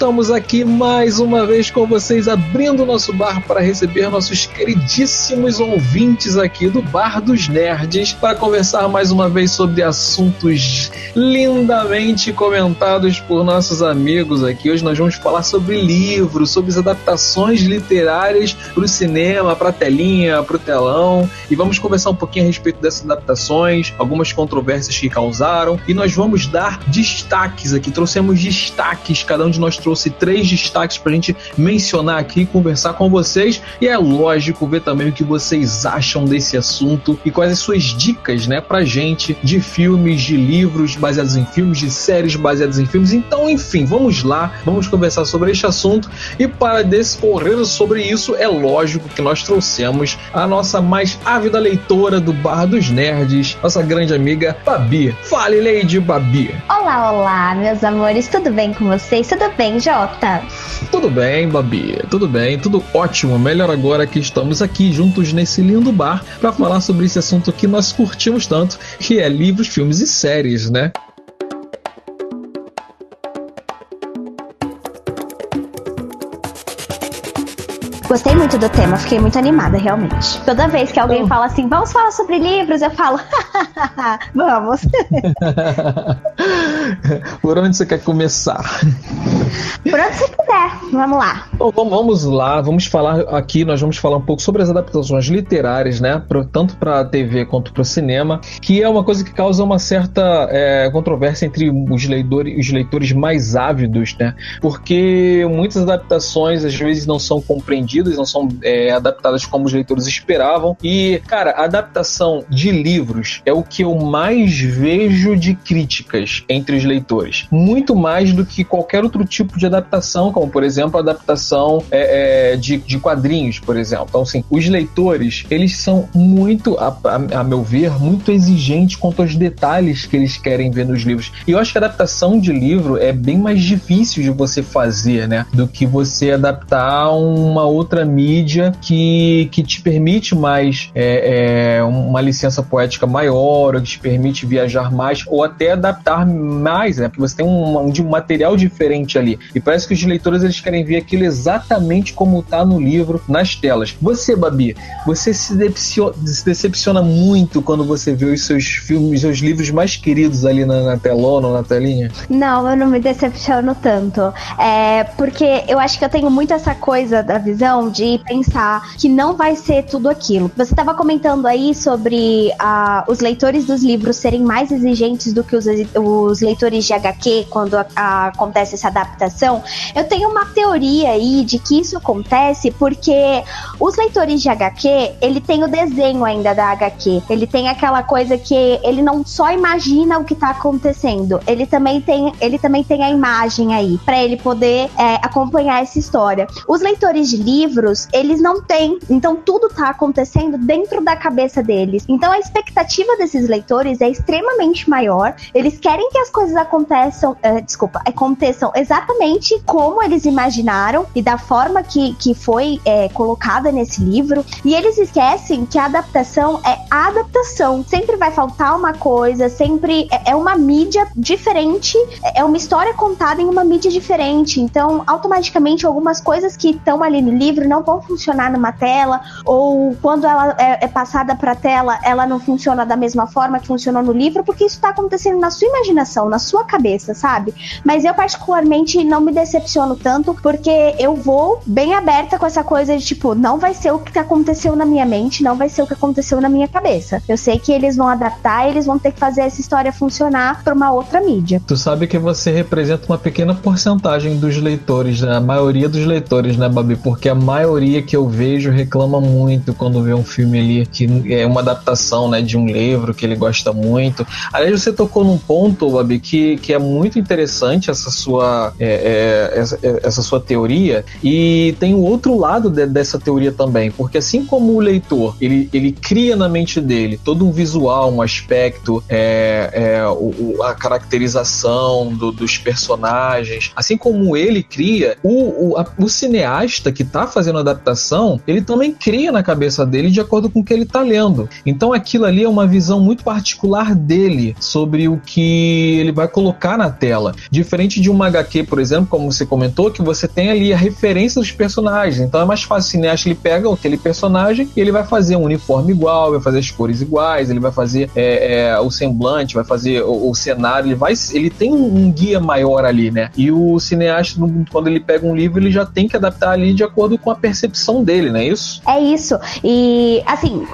estamos aqui mais uma vez com vocês, abrindo nosso bar para receber nossos queridíssimos ouvintes aqui do Bar dos Nerds para conversar mais uma vez sobre assuntos lindamente comentados por nossos amigos aqui. Hoje nós vamos falar sobre livros, sobre as adaptações literárias para o cinema, para a telinha, para o telão e vamos conversar um pouquinho a respeito dessas adaptações, algumas controvérsias que causaram e nós vamos dar destaques aqui. Trouxemos destaques, cada um de nós trouxe três destaques para a gente mencionar aqui, conversar com vocês e é lógico ver também o que vocês acham desse assunto e quais as suas dicas, né, pra gente de filmes, de livros baseados em filmes, de séries baseadas em filmes. Então, enfim, vamos lá, vamos conversar sobre este assunto e para discorrer sobre isso, é lógico que nós trouxemos a nossa mais ávida leitora do Bar dos Nerds, nossa grande amiga Babi. Fale, Lady Babi. Olá, olá, meus amores, tudo bem com vocês? Tudo bem, Jota? Tudo bem, Babi, tudo bem, tudo ótimo. Melhor agora que estamos aqui juntos nesse lindo bar para falar sobre esse assunto que nós curtimos tanto, que é livros, filmes e séries, né? Gostei muito do tema, fiquei muito animada, realmente. Toda vez que alguém fala assim, vamos falar sobre livros, eu falo, vamos. Por onde você quer começar? Por onde você quiser, vamos lá. Bom, vamos lá, vamos falar aqui, nós vamos falar um pouco sobre as adaptações literárias, né? Tanto para a TV quanto para o cinema, que é uma coisa que causa uma certa é, controvérsia entre os leitores, os leitores mais ávidos, né? Porque muitas adaptações às vezes não são compreendidas, não são é, adaptadas como os leitores esperavam. E, cara, adaptação de livros é o que eu mais vejo de críticas entre os leitores. Muito mais do que qualquer outro tipo de adaptação, como por exemplo a adaptação é, é, de, de quadrinhos, por exemplo. Então, assim, os leitores, eles são muito, a, a, a, meu ver, muito exigentes quanto aos detalhes que eles querem ver nos livros. E eu acho que a adaptação de livro é bem mais difícil de você fazer, né? Do que você adaptar uma outra mídia que, que te permite mais é, é, uma licença poética maior, ou que te permite viajar mais, ou até adaptar mais, né? Porque você tem um, um, material diferente ali. E parece que os leitores eles querem ver aquilo exatamente como está no livro, nas telas. Você, Babi, você se decepciona, se decepciona muito quando você vê os seus filmes, os livros mais queridos ali na, na telona ou na telinha? Não, eu não me decepciono tanto. É porque eu acho que eu tenho muito essa coisa da visão de pensar que não vai ser tudo aquilo. Você estava comentando aí sobre uh, os leitores dos livros serem mais exigentes do que os, os leitores de HQ quando a, a, acontece essa adaptação. Eu tenho uma teoria aí de que isso acontece porque os leitores de HQ, ele tem o desenho ainda da HQ. Ele tem aquela coisa que ele não só imagina o que tá acontecendo, ele também tem, ele também tem a imagem aí para ele poder é, acompanhar essa história. Os leitores de livros, eles não têm, então tudo tá acontecendo dentro da cabeça deles. Então a expectativa desses leitores é extremamente maior. Eles querem que as coisas aconteçam, uh, desculpa, aconteçam exatamente como eles imaginaram e da forma que, que foi é, colocada nesse livro. E eles esquecem que a adaptação é adaptação. Sempre vai faltar uma coisa, sempre é, é uma mídia diferente, é uma história contada em uma mídia diferente. Então, automaticamente, algumas coisas que estão ali no livro não vão funcionar numa tela, ou quando ela é, é passada para tela, ela não funciona da mesma forma que funcionou no livro, porque isso está acontecendo na sua imaginação, na sua cabeça, sabe? Mas eu, particularmente, não me decepciono tanto, porque eu vou bem aberta com essa coisa de tipo, não vai ser o que aconteceu na minha mente, não vai ser o que aconteceu na minha cabeça. Eu sei que eles vão adaptar, eles vão ter que fazer essa história funcionar para uma outra mídia. Tu sabe que você representa uma pequena porcentagem dos leitores, né? a maioria dos leitores, né, Babi? Porque a maioria que eu vejo reclama muito quando vê um filme ali que é uma adaptação, né, de um livro que ele gosta muito. Aliás, você tocou num ponto, Babi, que, que é muito interessante essa sua, é, é, essa, essa sua teoria teoria e tem o outro lado de, dessa teoria também, porque assim como o leitor ele, ele cria na mente dele todo um visual, um aspecto, é, é, o, a caracterização do, dos personagens, assim como ele cria, o, o, a, o cineasta que está fazendo adaptação, ele também cria na cabeça dele de acordo com o que ele está lendo. Então aquilo ali é uma visão muito particular dele sobre o que ele vai colocar na tela. Diferente de uma HQ, por exemplo, como você comentou, que você tem ali a referência dos personagens. Então é mais fácil o cineasta ele pega aquele personagem e ele vai fazer um uniforme igual, vai fazer as cores iguais, ele vai fazer é, é, o semblante, vai fazer o, o, cenário, ele vai, ele tem um, guia maior ali, né? E o cineasta, quando ele pega um livro, ele já tem que adaptar ali de acordo com a percepção dele, não é isso? É isso. E assim,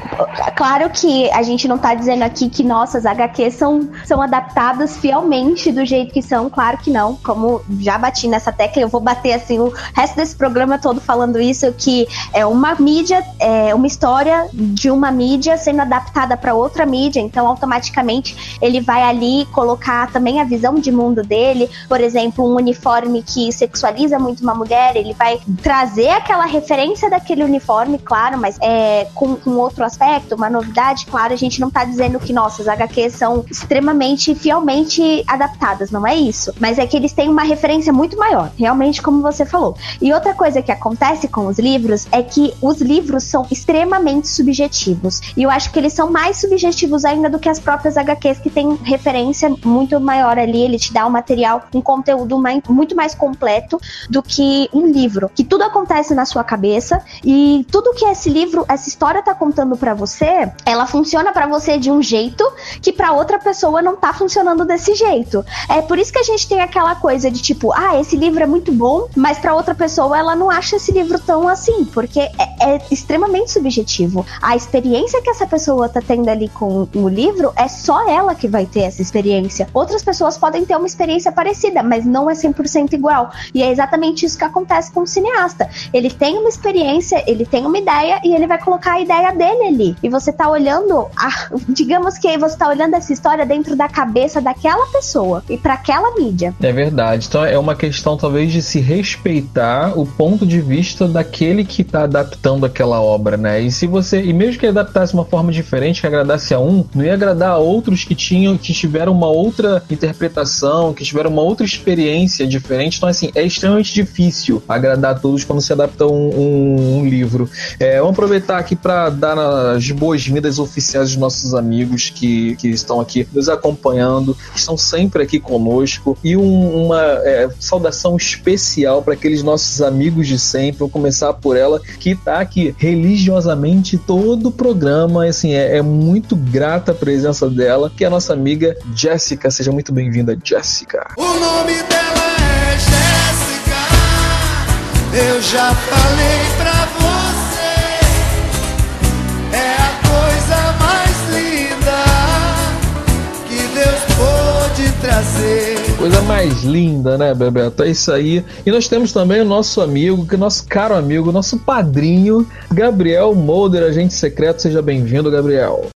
claro que a gente não tá dizendo aqui que nossas HQs são, são adaptadas fielmente do jeito que são, claro que não. Como já bati nessa tecla, eu vou bater assim o resto desse programa todo falando isso, que é uma mídia, é uma história de uma mídia sendo adaptada para outra mídia, então automaticamente ele vai ali colocar também a visão de mundo dele, por exemplo, um uniforme que sexualiza muito uma mulher, ele vai trazer aquela referência daquele uniforme, claro, mas é com, com outro aspecto, uma novidade, claro, a gente não tá dizendo que nossas HQs são extremamente fielmente adaptadas, não é isso, mas é que eles têm uma referência muito maior, realmente como você falou. E outra coisa que acontece com os livros é que os livros são extremamente subjetivos. E eu acho que eles são mais subjetivos ainda do que as próprias HQs que têm referência muito maior ali. Ele te dá um material, um conteúdo mais, muito mais completo do que um livro. Que tudo acontece na sua cabeça e tudo que esse livro, essa história tá contando para você, ela funciona para você de um jeito que para outra pessoa não tá funcionando desse jeito. É por isso que a gente tem aquela coisa de tipo, ah, esse livro é muito bom, mas para outra pessoa ela não acha esse livro tão assim, porque é, é, extremamente subjetivo. A experiência que essa pessoa tá tendo ali com o livro é só ela que vai ter essa experiência. Outras pessoas podem ter uma experiência parecida, mas não é 100% igual. E é exatamente isso que acontece com o cineasta. Ele tem uma experiência, ele tem uma ideia e ele vai colocar a ideia dele ali. E você tá olhando, a, digamos que você tá olhando essa história dentro da cabeça daquela pessoa e para aquela mídia. É verdade. Então é uma questão talvez de se respeitar o ponto de vista daquele que tá adaptando aquela obra, né? E se você, e mesmo que adaptasse uma forma diferente, que agradasse a um, não ia agradar a outros que tinham, que tiveram uma outra interpretação, que tiveram uma outra experiência diferente. Então, assim, é extremamente difícil agradar a todos quando se adapta um, um, um livro. É, vamos aproveitar aqui para dar as boas-vindas oficiais dos nossos amigos que, que estão aqui nos acompanhando, estão sempre aqui conosco e um, uma é, saudação especial para aqueles nossos amigos de sempre. Vou começar por ela, que está aqui religiosamente todo o programa. Assim, é, é, muito grata a presença dela, que é a nossa amiga Jéssica. Seja muito bem-vinda, Jéssica. O nome dela é Jéssica. Eu já falei pra você. É a coisa mais linda que Deus pôde trazer. Coisa mais linda, né, Bebeto? É isso aí. E nós temos também o nosso amigo, que nosso caro amigo, nosso padrinho, Gabriel Molder, agente secreto. Seja bem-vindo, Gabriel.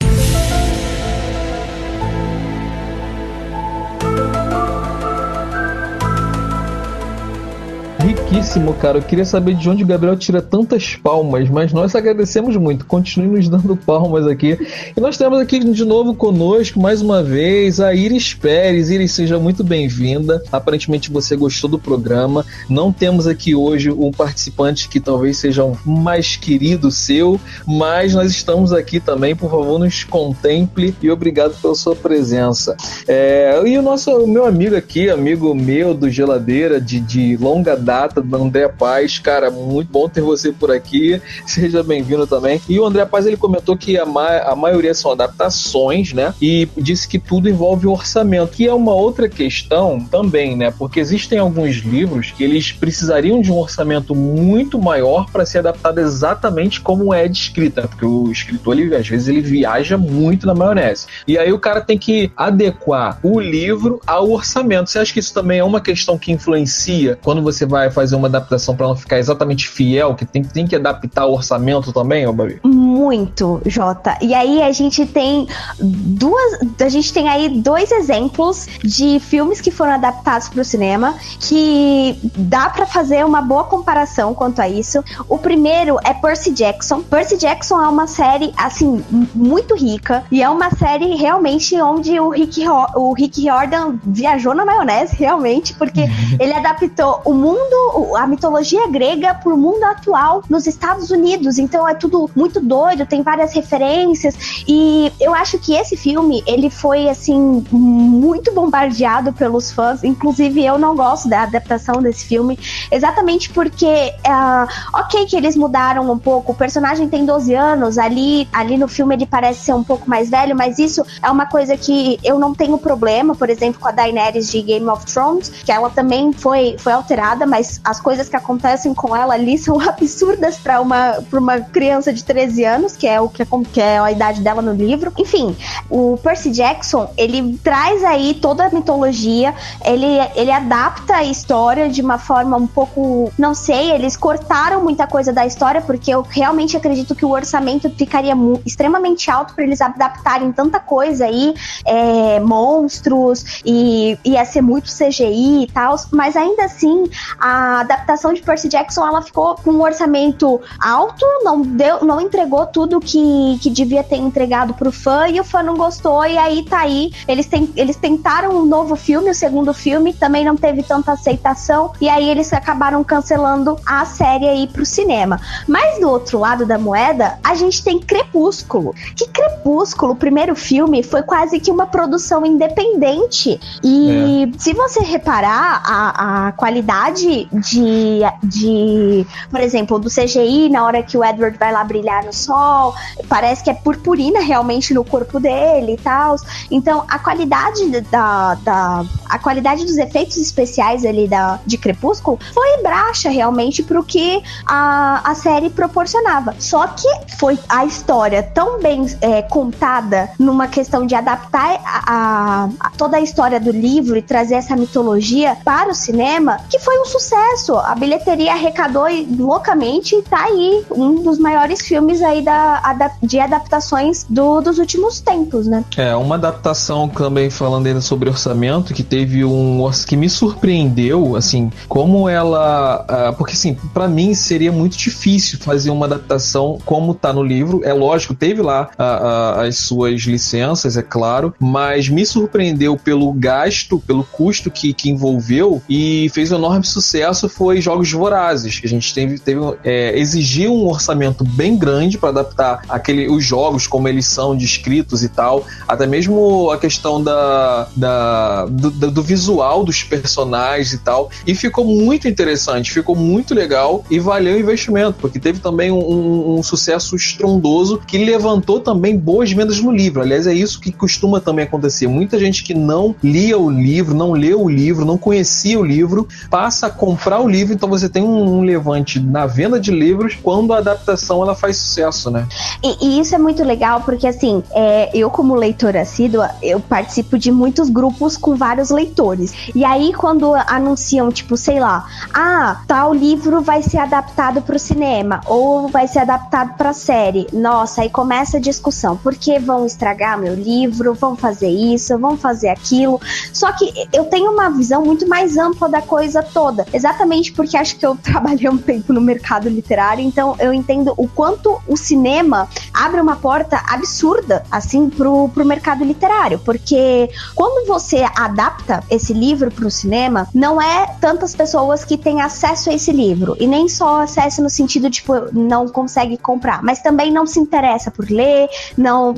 Riquíssimo, cara. Eu queria saber de onde o Gabriel tira tantas palmas, mas nós agradecemos muito. Continue nos dando palmas aqui. E nós temos aqui de novo conosco, mais uma vez, a Iris Pérez. Iris, seja muito bem-vinda. Aparentemente você gostou do programa. Não temos aqui hoje um participante que talvez seja um mais querido seu, mas nós estamos aqui também. Por favor, nos contemple e obrigado pela sua presença. É, e o nosso o meu amigo aqui, amigo meu do Geladeira, de, de longa data, do André Paz. Cara, muito bom ter você por aqui. Seja bem-vindo também. E o André Paz ele comentou que a, ma a maioria são adaptações, né? E disse que tudo envolve orçamento, que é uma outra questão também, né? Porque existem alguns livros que eles precisariam de um orçamento muito maior para ser adaptado exatamente como é descrita, porque o escritor ele, às vezes ele viaja muito na maionese. E aí o cara tem que adequar o livro ao orçamento. Você acha que isso também é uma questão que influencia quando você vai fazer fazer uma adaptação para não ficar exatamente fiel, que tem, tem que adaptar o orçamento também, ô Babi? Muito, Jota. E aí a gente tem duas. A gente tem aí dois exemplos de filmes que foram adaptados para o cinema que dá para fazer uma boa comparação quanto a isso. O primeiro é Percy Jackson. Percy Jackson é uma série, assim, muito rica e é uma série realmente onde o Rick, o Rick Jordan viajou na maionese, realmente, porque ele adaptou o mundo, a mitologia grega para o mundo atual nos Estados Unidos. Então é tudo muito doido, tem várias referências e eu acho que esse filme ele foi assim muito bombardeado pelos fãs. Inclusive eu não gosto da adaptação desse filme, exatamente porque, uh, ok, que eles mudaram um pouco. O personagem tem 12 anos, ali, ali no filme ele parece ser um pouco mais velho, mas isso é uma coisa que eu não tenho problema, por exemplo, com a Daenerys de Game of Thrones, que ela também foi, foi alterada, mas as coisas que acontecem com ela ali são absurdas para uma, uma criança de 13 anos, que é o que, que é a idade dela no livro. Enfim, o Percy Jackson, ele traz aí toda a mitologia, ele, ele adapta a história de uma forma um pouco, não sei, eles cortaram muita coisa da história, porque eu realmente acredito que o orçamento ficaria extremamente alto para eles adaptarem tanta coisa aí, é, monstros, e ia ser muito CGI e tal, mas ainda assim, a adaptação de Percy Jackson, ela ficou com um orçamento alto, não deu, não entregou tudo que, que devia ter entregado pro fã, e o fã não gostou, e aí tá aí, eles, tem, eles tentaram um novo filme, o segundo filme, também não teve tanta aceitação, e aí eles acabaram cancelando a série aí pro cinema. Mas do outro lado da moeda, a gente tem Crepúsculo. Que Crepúsculo, o primeiro filme, foi quase que uma produção independente. E é. se você reparar, a, a qualidade de, de, por exemplo, do CGI, na hora que o Edward vai lá brilhar no sol, parece que é purpurina realmente no corpo dele e tal. Então, a qualidade da, da a qualidade dos efeitos especiais ali da, de Crepúsculo foi baixa realmente pro que a, a série proporcionava. Só que foi a história tão bem é, contada numa questão de adaptar a, a, toda a história do livro e trazer essa mitologia para o cinema que foi um sucesso. A bilheteria arrecadou loucamente e tá aí um dos maiores filmes aí da, de adaptações do, dos últimos tempos, né? É, uma adaptação também falando ainda sobre orçamento que teve um que me surpreendeu, assim, como ela, uh, porque assim, para mim seria muito difícil fazer uma adaptação como tá no livro. É lógico, teve lá uh, uh, as suas licenças, é claro, mas me surpreendeu pelo gasto, pelo custo que, que envolveu e fez um enorme sucesso foi Jogos Vorazes, que a gente teve, teve é, exigiu um orçamento bem grande para adaptar aquele, os jogos como eles são descritos e tal, até mesmo a questão da, da do, do visual dos personagens e tal, e ficou muito interessante, ficou muito legal e valeu o investimento, porque teve também um, um, um sucesso estrondoso que levantou também boas vendas no livro. Aliás, é isso que costuma também acontecer. Muita gente que não lia o livro, não leu o livro, não conhecia o livro, passa a comprar o livro, então você tem um, um levante na venda de livros quando a adaptação ela faz sucesso, né? E, e isso é muito legal porque assim, é, eu como leitora assídua, eu participo de muitos grupos com vários leitores. E aí quando anunciam, tipo, sei lá, ah, tal livro vai ser adaptado para o cinema ou vai ser adaptado para série. Nossa, aí começa a discussão. Por que vão estragar meu livro? Vão fazer isso? Vão fazer aquilo? Só que eu tenho uma visão muito mais ampla da coisa toda. Exatamente porque acho que eu trabalhei um tempo no mercado literário, então eu entendo o quanto o cinema abre uma porta absurda, assim, pro, pro mercado literário. Porque quando você adapta esse livro pro cinema, não é tantas pessoas que têm acesso a esse livro. E nem só acesso no sentido, tipo, não consegue comprar, mas também não se interessa por ler, não.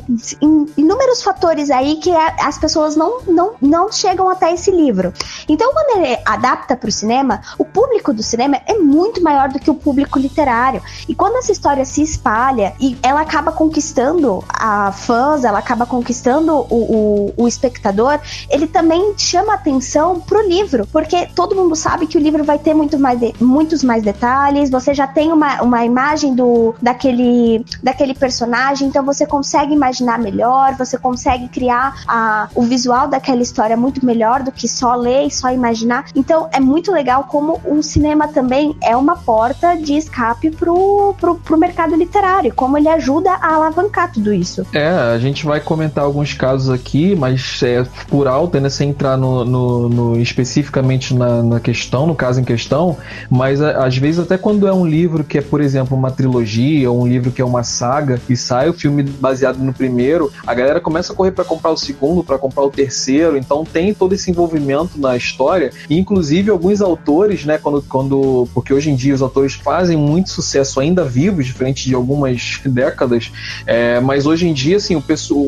inúmeros fatores aí que as pessoas não, não, não chegam até esse livro. Então, quando ele adapta para o cinema, o público do cinema é muito maior do que o público literário. E quando essa história se espalha e ela acaba conquistando a fãs, ela acaba conquistando o, o, o espectador, ele também chama atenção pro livro, porque todo mundo sabe que o livro vai ter muito mais de, muitos mais detalhes, você já tem uma, uma imagem do daquele, daquele personagem, então você consegue imaginar melhor, você consegue criar a, o visual daquela história muito melhor do que só ler e só imaginar. Então é muito legal como o cinema também é uma porta de escape pro, pro, pro mercado literário, como ele ajuda a alavancar tudo isso. É, a gente vai comentar alguns casos aqui, mas é por alto, né, sem entrar no, no, no especificamente na, na, questão, no caso em questão, mas a, às vezes até quando é um livro que é, por exemplo, uma trilogia, ou um livro que é uma saga, e sai o filme baseado no primeiro, a galera começa a correr para comprar o segundo, para comprar o terceiro, então tem todo esse envolvimento na história, e inclusive alguns autores, né, quando, quando porque hoje em dia os autores fazem muito sucesso ainda vivos, diferente de algumas décadas, é, mas hoje em dia, assim, o,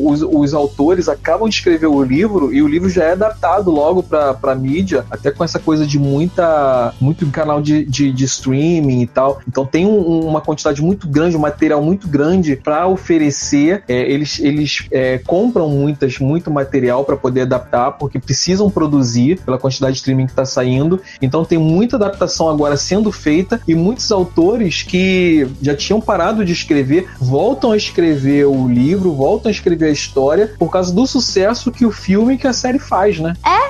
os, os autores acabam de escrever o livro e o livro já é adaptado logo para mídia, até com essa coisa de muita muito canal de, de, de streaming e tal. Então tem um, uma quantidade muito grande, um material muito grande para oferecer. É, eles eles é, compram muitas, muito material para poder adaptar, porque precisam produzir pela quantidade de streaming que está saindo. Então tem muita adaptação agora sendo feita e muitos autores que já tinham parado de escrever voltam a escrever o livro, voltam a escrever a história por causa do sucesso que o filme que a série faz, né? É,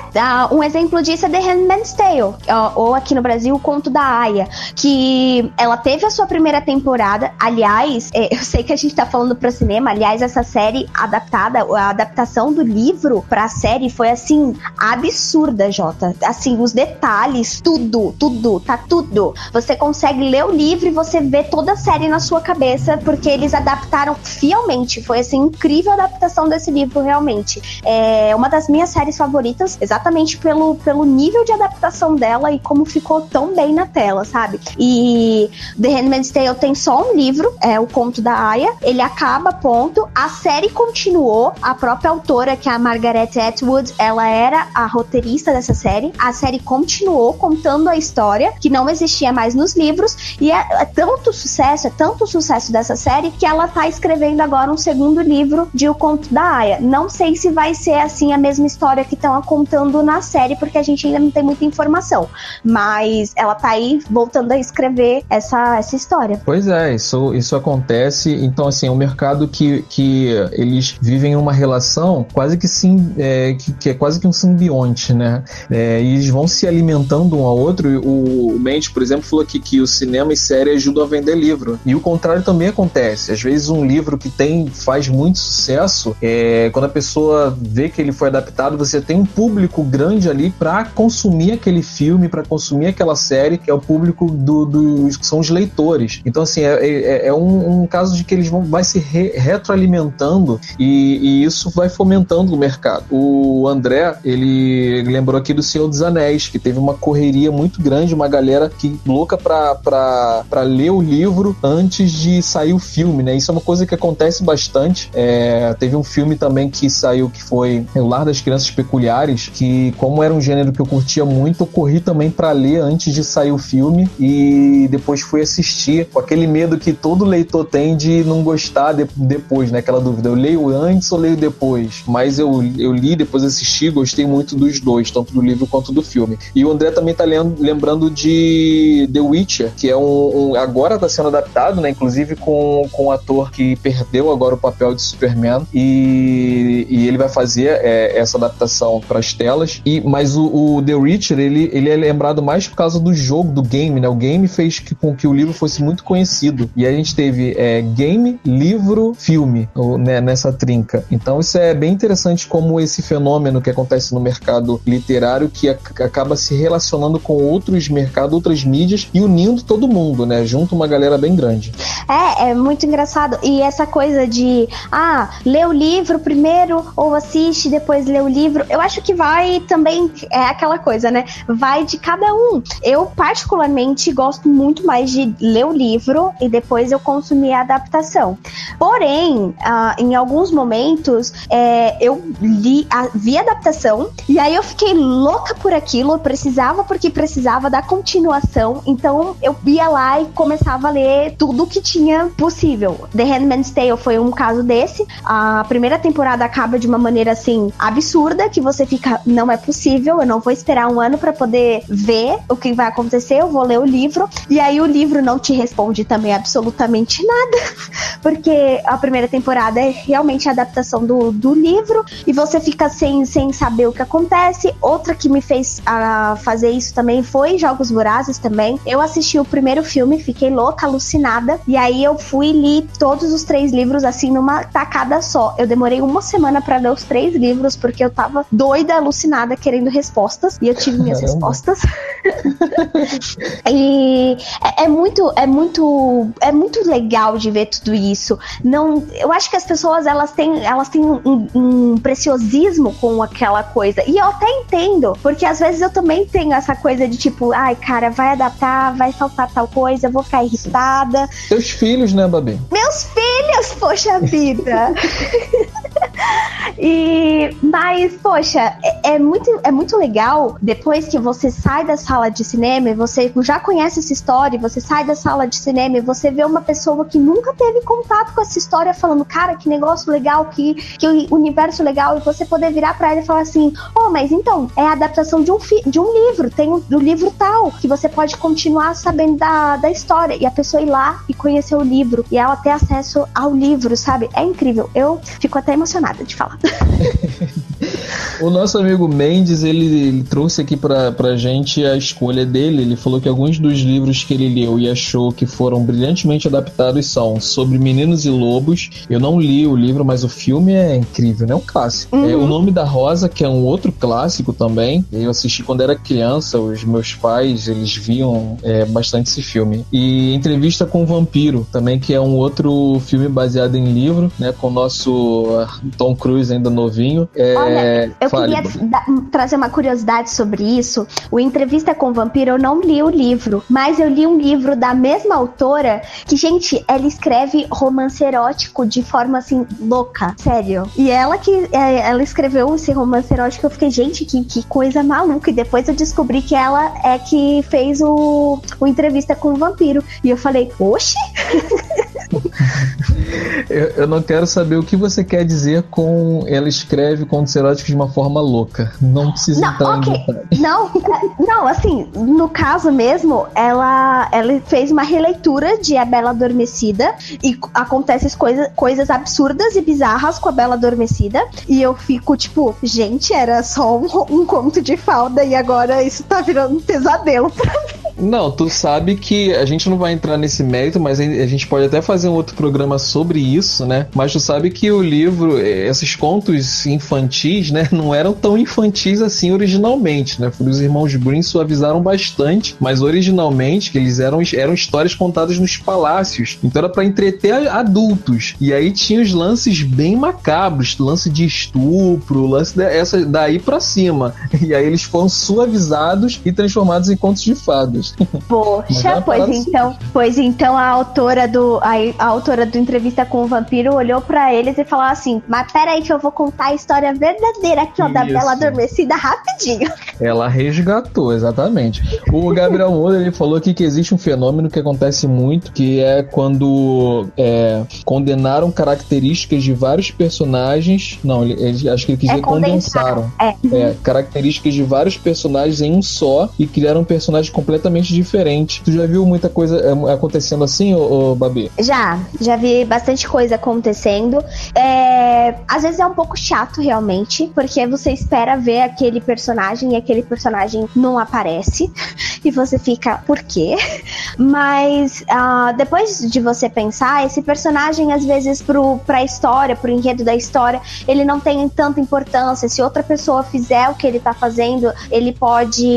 um exemplo disso é The Handmaid's Tale, ou aqui no Brasil, o Conto da Aya, que ela teve a sua primeira temporada. Aliás, é, eu sei que a gente tá falando pro cinema, aliás, essa série adaptada, a adaptação do livro pra série foi assim, absurda, Jota. Assim, os detalhes, tudo, tudo, tá tudo. Você consegue ler o livro e você vê toda a série na sua cabeça, porque eles adaptaram fielmente. Foi assim, incrível adaptação desse livro, realmente. É uma das minhas séries favoritas, exatamente pelo, pelo nível de adaptação dela e como ficou tão bem na tela, sabe? E The Handmaid's Tale tem só um livro, é o Conto da Aya. Ele acaba, ponto. A série continuou. A própria autora, que é a Margaret Atwood, ela era a roteirista dessa série. A série continuou contando a história que não existia mais nos livros. E é, é tanto sucesso, é tanto sucesso dessa série que ela tá escrevendo agora um segundo livro de O Conto da Aya. Não sei se vai ser assim a mesma história que estão contando na série, porque a gente ainda não tem muita informação. Mas ela tá aí voltando a escrever essa, essa história. Pois é, isso, isso acontece. Então, assim, é um mercado que, que eles vivem uma relação quase que sim, é, que, que, é quase que um simbionte, né? É, eles vão se alimentando um ao outro. O, o Mendes, por exemplo, falou aqui que o cinema e série ajudam a vender livro. E o contrário também acontece. Às vezes um livro que tem faz muito sucesso, é, quando a pessoa vê que ele foi adaptado, você tem um público grande ali para consumir aquele filme, para consumir aquela série, que é o público do, dos que são os leitores. Então, assim, é, é, é um, um, caso de que eles vão vai se re, retroalimentando e, e, isso vai fomentando o mercado. O André, ele lembrou aqui do Senhor dos Anéis, que teve uma correria muito grande, uma galera que louca para ler o livro antes de sair o filme, né? Isso é uma coisa que acontece bastante. É, teve um filme também que saiu que foi O Lar das Crianças Peculiares, que como era um gênero que eu curtia muito, eu corri também para ler antes de sair o filme e depois fui assistir com aquele medo que todo leitor tem de não gostar de, depois, né? Aquela dúvida, eu leio antes ou leio depois? Mas eu, eu li, depois assisti, gostei muito dos dois, tanto do livro quanto do filme. E o André também tá lembrando de The Witcher, que é um, um agora tá sendo adaptado, né? Inclusive com, com um ator que perdeu agora o papel de Superman e, e ele vai fazer é, essa adaptação para as telas. E mas o, o, The Witcher ele, ele é lembrado mais por causa do jogo, do game, né? O game fez que, com que o livro fosse muito conhecido. E a gente teve é, game, livro, filme né, nessa trinca. Então isso é bem interessante como esse fenômeno que acontece no mercado literário que acaba se relacionando com outros mercados, outras mídias e unindo todo mundo, né? Junto uma galera bem grande. É, é muito engraçado. E essa coisa de, ah, lê o livro primeiro ou assiste, depois lê o livro, eu acho que vai também, é aquela coisa, né? Vai de cada um. Eu, particularmente, gosto muito mais de ler o livro e depois eu consumir a adaptação. Porém, ah, em alguns momentos, é, eu li, a, vi a adaptação e aí eu fiquei louca por aquilo, eu precisava porque precisava da continuação, então eu ia lá e começava a ler tudo que tinha possível. The Handmaid's Tale foi um caso desse. A primeira temporada acaba de uma maneira assim absurda que você fica, não é possível, eu não vou esperar um ano para poder ver o que vai acontecer, eu vou ler o livro. E aí o livro não te responde também absolutamente nada, porque a primeira temporada é realmente a adaptação do, do livro e você fica sem, sem saber o que acontece. Outra que me fez uh, fazer isso também foi Jogos Vorazes também. Eu assisti o primeiro filme, fiquei louca, alucinada, e aí eu fui e li todos os três livros assim numa tacada só. Eu demorei uma semana para ler os três livros porque eu tava doida, alucinada, querendo respostas, e eu tive minhas Caramba. respostas. e é, é, muito, é muito, é muito legal de ver tudo isso. Não, eu acho que as pessoas elas têm, elas têm um, um preciosismo com aquela coisa. E eu até entendo, porque às vezes eu também tenho essa coisa de tipo, ai, cara, vai adaptar, vai faltar tal coisa, eu vou ficar irritada. Seus filhos, né, Babi? Meus filhos, poxa vida. e mas poxa é, é, muito é muito legal depois que você sai da sala de cinema e você já conhece essa história você sai da sala de cinema e você vê uma pessoa que nunca teve contato com essa história falando cara que negócio legal que que universo legal e você poder virar para ela e falar assim oh mas então é a adaptação de um de um livro tem um, do livro tal que você pode continuar sabendo da, da história. E a pessoa ir lá e conhecer o livro e ela ter acesso ao livro sabe? É incrível. Eu fico até emocionada de falar. o nosso amigo Mendes, ele, ele, trouxe aqui pra, pra gente a escolha dele. Ele falou que alguns dos livros que ele leu e achou que foram brilhantemente adaptados são Sobre Meninos e Lobos. Eu não li o livro, mas o filme é incrível, né? É um clássico. Uhum. É, o Nome da Rosa, que é um outro clássico também. Eu assisti quando era criança. Os meus pais, eles viam é, bastante esse filme. E Entrevista com o Vampiro, também, que é um outro filme baseado em livro, né? Com o nosso Tom Cruise ainda novinho. É, Olha, eu fale, queria trazer uma curiosidade sobre isso. O Entrevista com o Vampiro, eu não li o livro, mas eu li um livro da mesma autora que, gente, ela escreve romance erótico de forma assim louca, sério. E ela que é, ela escreveu esse romance erótico, eu fiquei, gente, que, que coisa maluca. E depois eu descobri que ela é que fez o, o Entrevista com o Vampiro. E eu falei, oxe! eu, eu, não quero saber o que você quer dizer com ela escreve contos eróticos de uma forma louca. Não precisa não, entrar okay. em. Não, é, não, assim, no caso mesmo, ela, ela fez uma releitura de A Bela Adormecida e acontecem coisa, coisas absurdas e bizarras com a Bela Adormecida. E eu fico tipo, gente, era só um, um conto de falda e agora isso tá virando um pesadelo pra mim. Não, tu sabe que a gente não vai entrar nesse mérito, mas a gente pode até fazer um outro programa sobre isso, né? Mas tu sabe que o livro, esses contos infantis, né, não eram tão infantis assim originalmente, né? Os irmãos Grimm suavizaram bastante, mas originalmente que eles eram, eram histórias contadas nos palácios, então era para entreter adultos. E aí tinha os lances bem macabros, lance de estupro, lance dessa daí para cima. E aí eles foram suavizados e transformados em contos de fadas. Poxa, é pois então, pois então a autora do a, a, autora do entrevista com o vampiro olhou para eles e falou assim: "Mas pera aí que eu vou contar a história verdadeira aqui ó, da Bela Adormecida rapidinho". Ela resgatou, exatamente. O Gabriel Moura ele falou aqui que existe um fenômeno que acontece muito, que é quando é, condenaram características de vários personagens. Não, ele, ele acho que ele quis dizer é condensaram. É. é. características de vários personagens em um só e criaram um personagem completamente completamente diferente. Tu já viu muita coisa é, acontecendo assim, ô, ô Babi? Já, já vi bastante coisa acontecendo. É, às vezes é um pouco chato, realmente, porque você espera ver aquele personagem e aquele personagem não aparece. E você fica, por quê? Mas uh, depois de você pensar, esse personagem, às vezes, pro, pra história, pro enredo da história, ele não tem tanta importância. Se outra pessoa fizer o que ele tá fazendo, ele pode.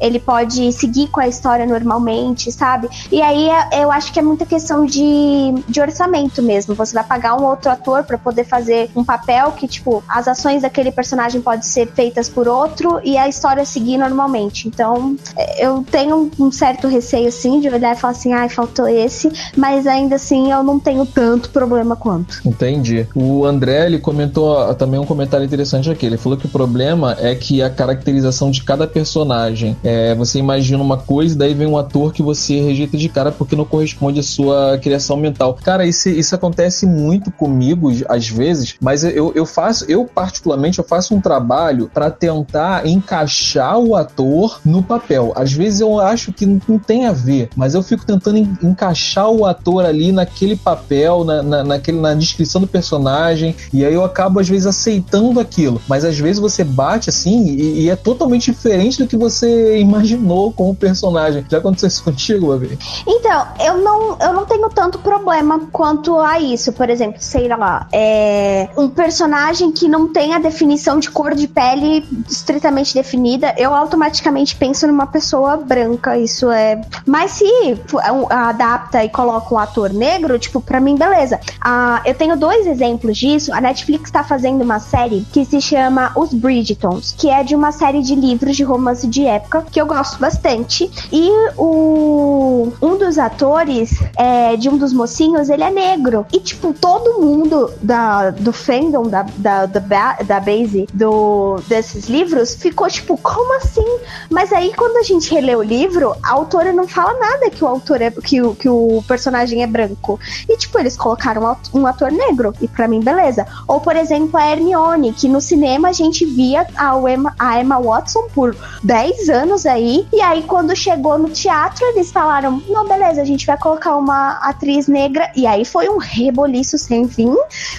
Ele pode seguir com a história normalmente, sabe? E aí é, eu acho que é muita questão de, de orçamento mesmo. Você vai pagar um outro ator para poder fazer um papel que, tipo, as ações daquele personagem podem ser feitas por outro e a história seguir normalmente. Então, é, eu tenho um certo receio, assim, de olhar e falar assim, ai, ah, faltou esse, mas ainda assim eu não tenho tanto problema quanto. Entendi. O André, ele comentou também um comentário interessante aqui. Ele falou que o problema é que a caracterização de cada personagem, é, você imagina uma coisa coisa, daí vem um ator que você rejeita de cara porque não corresponde à sua criação mental. Cara, isso, isso acontece muito comigo às vezes, mas eu, eu faço, eu particularmente, eu faço um trabalho para tentar encaixar o ator no papel. Às vezes eu acho que não, tem a ver, mas eu fico tentando en, encaixar o ator ali naquele papel, na, na, naquele, na descrição do personagem, e aí eu acabo às vezes aceitando aquilo. Mas às vezes você bate assim e, e é totalmente diferente do que você imaginou como personagem. Já aconteceu isso contigo, Babi? Então, eu não, eu não tenho tanto problema quanto a isso. Por exemplo, sei lá, é um personagem que não tem a definição de cor de pele estritamente definida, eu automaticamente penso numa pessoa branca. Isso é. Mas se adapta e coloca um ator negro, tipo, pra mim, beleza. Ah, eu tenho dois exemplos disso. A Netflix tá fazendo uma série que se chama Os Bridgetons, que é de uma série de livros de romance de época que eu gosto bastante. E o um dos atores é, de um dos mocinhos, ele é negro. E, tipo, todo mundo da, do fandom da, da, da, da do, desses livros ficou tipo, como assim? Mas aí, quando a gente relê o livro, a autora não fala nada que o autor é que o, que o personagem é branco. E, tipo, eles colocaram um ator negro. E para mim, beleza. Ou, por exemplo, a Hermione, que no cinema a gente via a Emma, a Emma Watson por 10 anos aí. E aí, quando chegou no teatro, eles falaram: não, beleza, a gente vai colocar uma atriz negra. E aí foi um reboliço sem fim.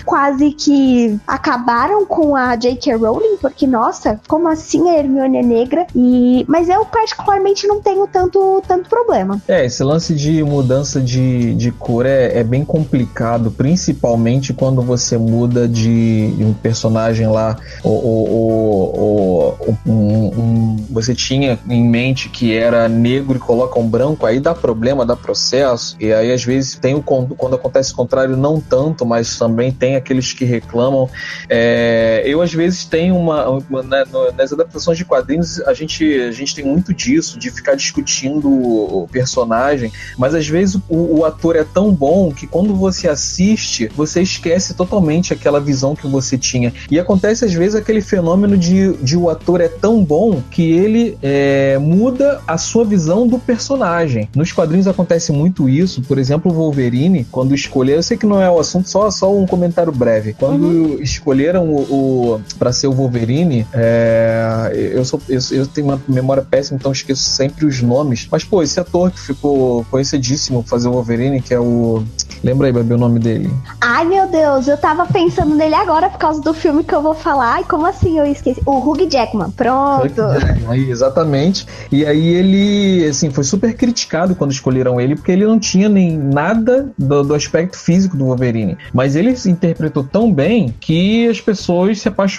Quase que acabaram com a J.K. Rowling, porque, nossa, como assim a Hermione é negra? E... Mas eu, particularmente, não tenho tanto, tanto problema. É, esse lance de mudança de, de cor é, é bem complicado, principalmente quando você muda de, de um personagem lá, ou, ou, ou um, um, você tinha em mente que era negro e coloca um branco, aí dá problema, dá processo, e aí às vezes tem o quando acontece o contrário, não tanto, mas também tem aqueles que reclamam. É, eu às vezes tenho uma, uma né, nas adaptações de quadrinhos a gente, a gente tem muito disso, de ficar discutindo o personagem, mas às vezes o, o ator é tão bom que quando você assiste, você esquece totalmente aquela visão que você tinha. E acontece às vezes aquele fenômeno de, de o ator é tão bom que ele é, muda a sua visão do personagem. Nos quadrinhos acontece muito isso, por exemplo, o Wolverine, quando escolheram, eu sei que não é o assunto, só, só um comentário breve. Quando uhum. escolheram o, o para ser o Wolverine, é, eu, sou, eu, eu, tenho uma memória péssima, então esqueço sempre os nomes. Mas, pô, esse ator que ficou conhecidíssimo fazer o Wolverine, que é o. Lembra aí, Babi, o nome dele? Ai, meu Deus, eu tava pensando nele agora por causa do filme que eu vou falar. E como assim eu esqueci? O Hugh Jackman, pronto. Hugh Jackman, exatamente. E aí ele, assim, foi super criticado quando escolheram ele, porque ele não tinha nem nada do, do aspecto físico do Wolverine. Mas ele se interpretou tão bem que as pessoas se apaixonaram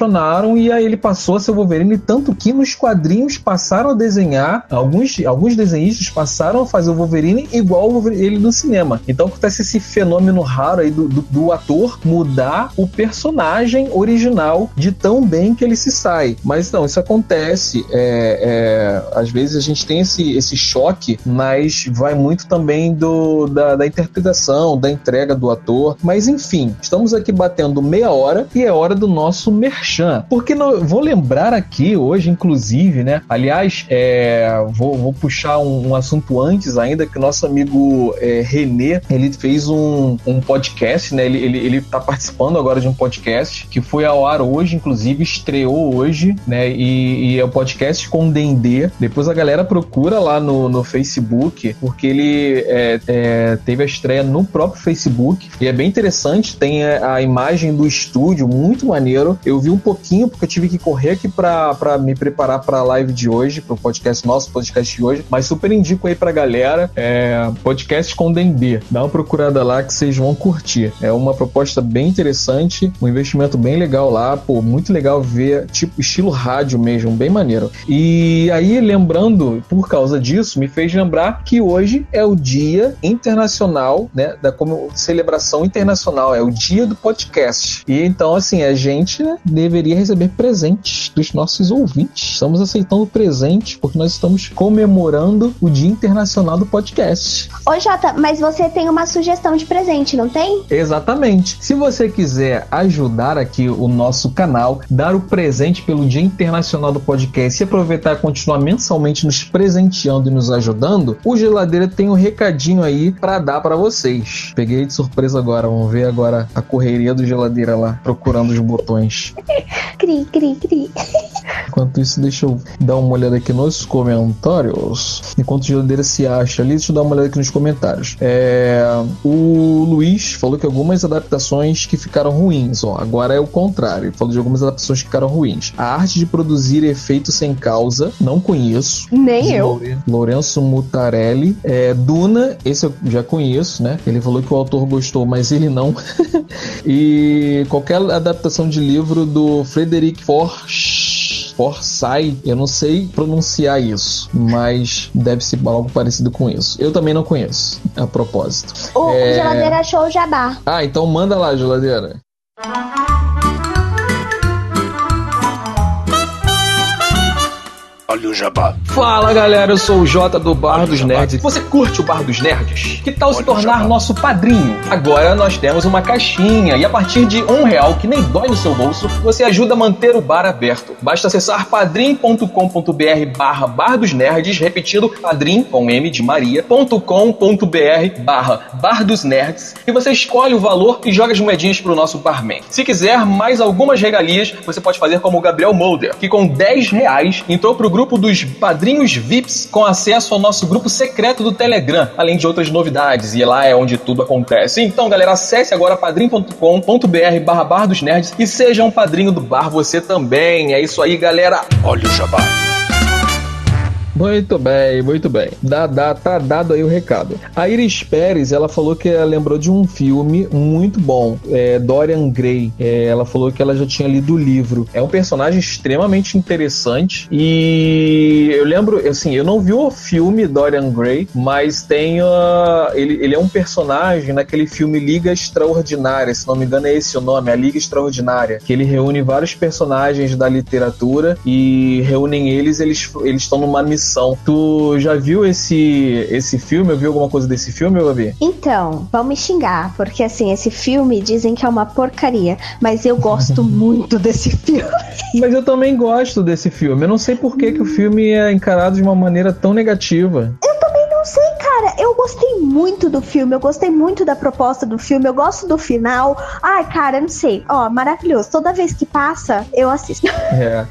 e aí ele passou a ser o Wolverine, tanto que nos quadrinhos passaram a desenhar, alguns, alguns desenhistas passaram a fazer o Wolverine igual ele no cinema. Então acontece esse fenômeno raro aí do, do, do ator mudar o personagem original de tão bem que ele se sai. Mas não, isso acontece. É, é, às vezes a gente tem esse, esse choque, mas vai muito também do, da, da interpretação, da entrega do ator. Mas enfim, estamos aqui batendo meia hora e é hora do nosso merchan. Porque vou lembrar aqui hoje, inclusive, né? Aliás, é, vou, vou, puxar um, um, assunto antes ainda, que o nosso amigo é, Renê, ele fez um, um podcast, né? Ele, ele, ele tá participando agora de um podcast que foi ao ar hoje, inclusive estreou hoje, né? E, e é o podcast com Dendê. Depois a galera procura lá no, no Facebook, porque ele é, é, teve a estreia no próprio Facebook e é bem interessante. Tem a, a imagem do estúdio, muito maneiro. Eu vi um pouquinho porque eu tive que correr aqui para me preparar para a live de hoje, para o podcast nosso podcast de hoje, mas super indico aí pra galera, é, podcast com Dendê. Dá uma procurada lá que vocês vão curtir. É uma proposta bem interessante, um investimento bem legal lá, pô, muito legal ver, tipo, estilo rádio mesmo, bem maneiro. E aí, lembrando, por causa disso, me fez lembrar que hoje é o Dia Internacional, né, da como celebração internacional, é o Dia do Podcast. E então, assim, a gente né, deveria receber presentes dos nossos ouvintes. Estamos aceitando presente porque nós estamos comemorando o Dia Internacional do Podcast. Ô Jota, mas você tem uma sugestão de presente, não tem? Exatamente. Se você quiser ajudar aqui o nosso canal, dar o presente pelo Dia Internacional do Podcast e aproveitar e continuar mensalmente nos presenteando presenteando e nos ajudando, o Geladeira tem um recadinho aí para dar para vocês. Peguei de surpresa agora, vamos ver agora a correria do Geladeira lá, procurando os botões. Cri, cri, cri. Enquanto isso, deixa eu dar uma olhada aqui nos comentários. Enquanto o Geladeira se acha ali, deixa eu dar uma olhada aqui nos comentários. É, o Luiz falou que algumas adaptações que ficaram ruins, ó, agora é o contrário. Ele falou de algumas adaptações que ficaram ruins. A arte de produzir efeitos sem causa, não conheço. Nem eu. Loure- Lourenço Mutarelli. É, Duna, esse eu já conheço, né? Ele falou que o autor gostou, mas ele não. e qualquer adaptação de livro do Frederic Forsyth, Forsyth, eu não sei pronunciar isso, mas deve ser algo parecido com isso. Eu também não conheço, a propósito. O, É. o geladeira achou o jabá. Ah, então manda lá, geladeira. Olha o jabá. Fala galera, eu sou o Jota do Bar dos Nerds. Você curte o Bar dos Nerds? Que tal se Olha o tornar nosso padrinho? Agora nós temos uma caixinha e a partir de um real, que nem dói no seu bolso, você ajuda a manter o bar aberto. Basta acessar padrim.com.br barra Bar dos Nerds, repetindo padrim com M de Maria.com.br barra Bar dos Nerds e você escolhe o valor e joga as moedinhas pro nosso barman. Se quiser mais algumas regalias, você pode fazer como o Gabriel Molder, que com 10 reais entrou pro grupo dos padrinhos VIPs com acesso ao nosso grupo secreto do Telegram, além de outras novidades, e lá é onde tudo acontece. Então, galera, acesse agora padrim.com.br barra Bar dos Nerds e seja um padrinho do bar você também. É isso aí, galera. Olha o jabá. Muito bem, muito bem. Dá, dá, tá dado aí o recado. A Iris Pérez, ela falou que ela lembrou de um filme muito bom, é, Dorian Gray. É, ela falou que ela já tinha lido o livro. É um personagem extremamente interessante e eu lembro, assim, eu não vi o filme Dorian Gray, mas tem ah, ele, ele é um personagem naquele filme Liga Extraordinária, se não me engano é esse o nome, a Liga Extraordinária, que ele reúne vários personagens da literatura e reúnem eles, eles eles estão numa missão. Tu já viu esse esse filme? Eu vi alguma coisa desse filme, Gabi? Então, vão me xingar, porque assim, esse filme dizem que é uma porcaria, mas eu gosto muito desse filme. Mas eu também gosto desse filme. Eu não sei por que, que o filme é encarado de uma maneira tão negativa. Eu também não sei, cara. Eu gostei muito do filme, eu gostei muito da proposta do filme, eu gosto do final. Ai, cara, não sei. Ó, maravilhoso. Toda vez que passa, eu assisto. É.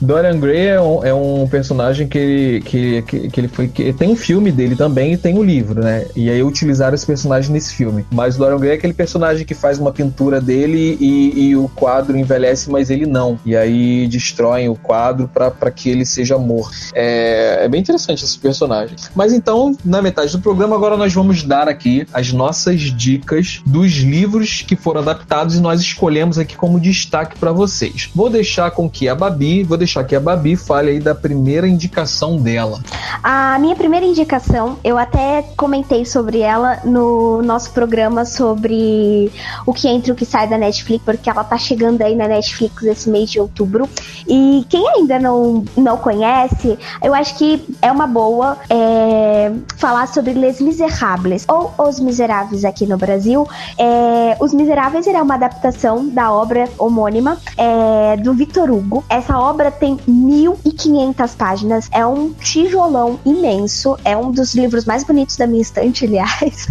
Dorian Gray é um, é um personagem que ele, que, que, que ele foi. Que, tem um filme dele também e tem o livro, né? E aí utilizaram esse personagem nesse filme. Mas Dorian Gray é aquele personagem que faz uma pintura dele e, e o quadro envelhece, mas ele não. E aí destroem o quadro para que ele seja morto. É, é bem interessante esse personagem. Mas então, na metade do programa, agora nós vamos dar aqui as nossas dicas dos livros que foram adaptados e nós escolhemos aqui como destaque para vocês. Vou deixar com que a Babi, vou deixar que a Babi fale aí da primeira indicação dela. A minha primeira indicação, eu até comentei sobre ela no nosso programa sobre o que entra e o que sai da Netflix, porque ela tá chegando aí na Netflix esse mês de outubro. E quem ainda não, não conhece, eu acho que é uma boa é, falar sobre Les Miserables, ou Os Miseráveis aqui no Brasil. É, Os Miseráveis é uma adaptação da obra homônima é, do Victor Hugo. Essa obra tem 1.500 páginas, é um tijolão imenso, é um dos livros mais bonitos da minha estante, aliás.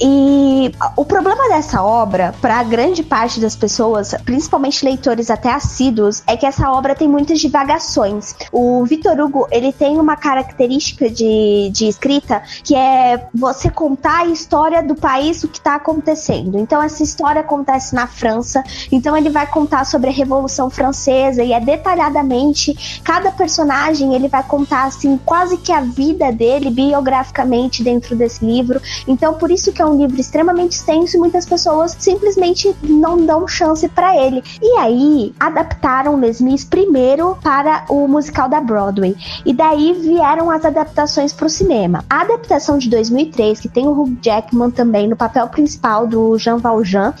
E o problema dessa obra, para grande parte das pessoas, principalmente leitores até assíduos, é que essa obra tem muitas divagações. O Victor Hugo, ele tem uma característica de, de escrita que é você contar a história do país, o que está acontecendo. Então, essa história acontece na França, então ele vai contar sobre a Revolução Francesa e é detalhadamente cada personagem ele vai contar assim quase que a vida dele biograficamente dentro desse livro. Então, por isso que é um livro extremamente extenso e muitas pessoas simplesmente não dão chance para ele. E aí adaptaram Les Mis primeiro para o musical da Broadway e daí vieram as adaptações para o cinema. A adaptação de 2003 que tem o Hugh Jackman também no papel principal do Jean Valjean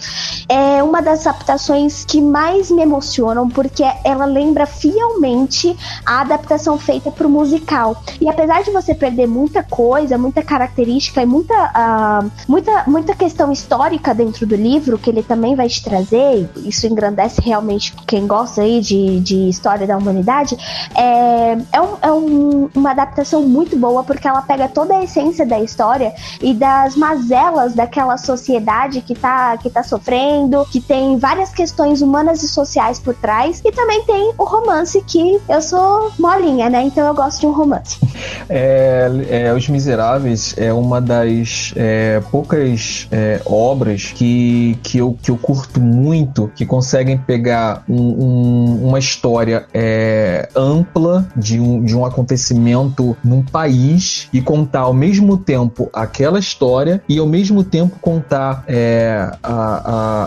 é uma das adaptações que mais me emocionam porque ela lembra fielmente a adaptação feita para o musical. E apesar de você perder muita coisa, muita característica e muita, uh, muita, muita questão histórica dentro do livro que ele também vai te trazer, isso engrandece realmente quem gosta aí de, de história da humanidade. É, é, um, é um, uma adaptação muito boa porque ela pega toda a essência da história e das mazelas daquela sociedade que tá, que tá sofrendo, que tem várias questões humanas e sociais por trás, e também tem o romance que eu sou molinha, né? Então eu gosto de um romance. É, é, Os Miseráveis é uma das é, poucas é, obras que, que, eu, que eu curto muito, que conseguem pegar um, um, uma história é, ampla de um, de um acontecimento num país e contar ao mesmo tempo aquela história e ao mesmo tempo contar é, a,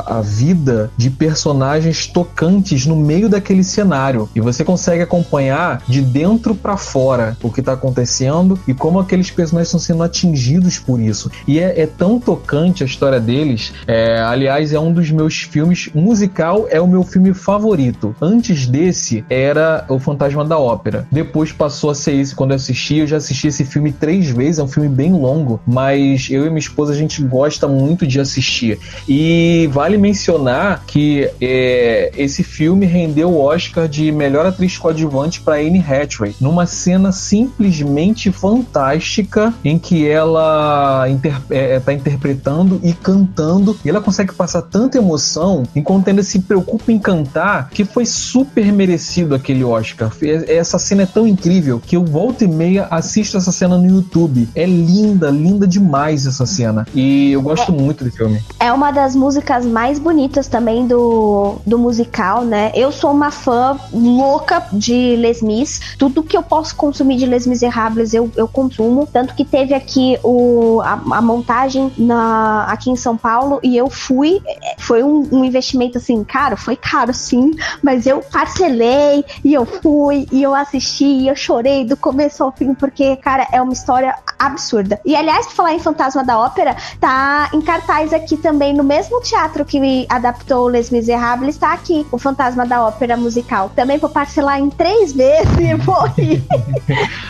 a, a vida de personagens tocantes no meio daquele cenário. E você consegue acompanhar de dentro para fora o que está acontecendo e como aqueles personagens estão sendo atingidos por isso. E é, é tão tocante a história deles. É, aliás, é um dos meus filmes musical, é o meu filme favorito. Antes desse era O Fantasma da Ópera. Depois passou a ser esse quando eu assisti. Eu já assisti esse filme três vezes. É um filme bem longo, mas eu e minha esposa a gente gosta muito de assistir. E vale mencionar que é, esse filme rendeu o Oscar de melhor atriz coadjuvante para Anne Hathaway, numa cena simplesmente fantástica em que ela inter é, tá interpretando e cantando, e ela consegue passar tanta emoção enquanto ainda se preocupa em cantar, que foi super merecido aquele Oscar. Essa cena é tão incrível que eu volta e meia assisto essa cena no YouTube. É linda, linda demais essa cena. E eu gosto é, muito do filme. É uma das músicas mais bonitas também do, do musical, né? Eu sou uma fã louca de Les Mis. Tudo que eu posso consumir de Les Miserables eu, eu consumo. Tanto que teve aqui o, a, a montagem na, aqui em São Paulo e eu fui. Foi um, um investimento assim, caro, foi caro sim, mas eu parcelei e eu fui e eu assisti e eu chorei do começo ao fim, porque, cara, é uma história absurda. E aliás, pra falar em Fantasma da Ópera, tá em cartaz aqui também no mesmo teatro que adaptou Les Miserables, tá aqui o Fantasma da Ópera musical. Também vou parcelar em três vezes e vou ir.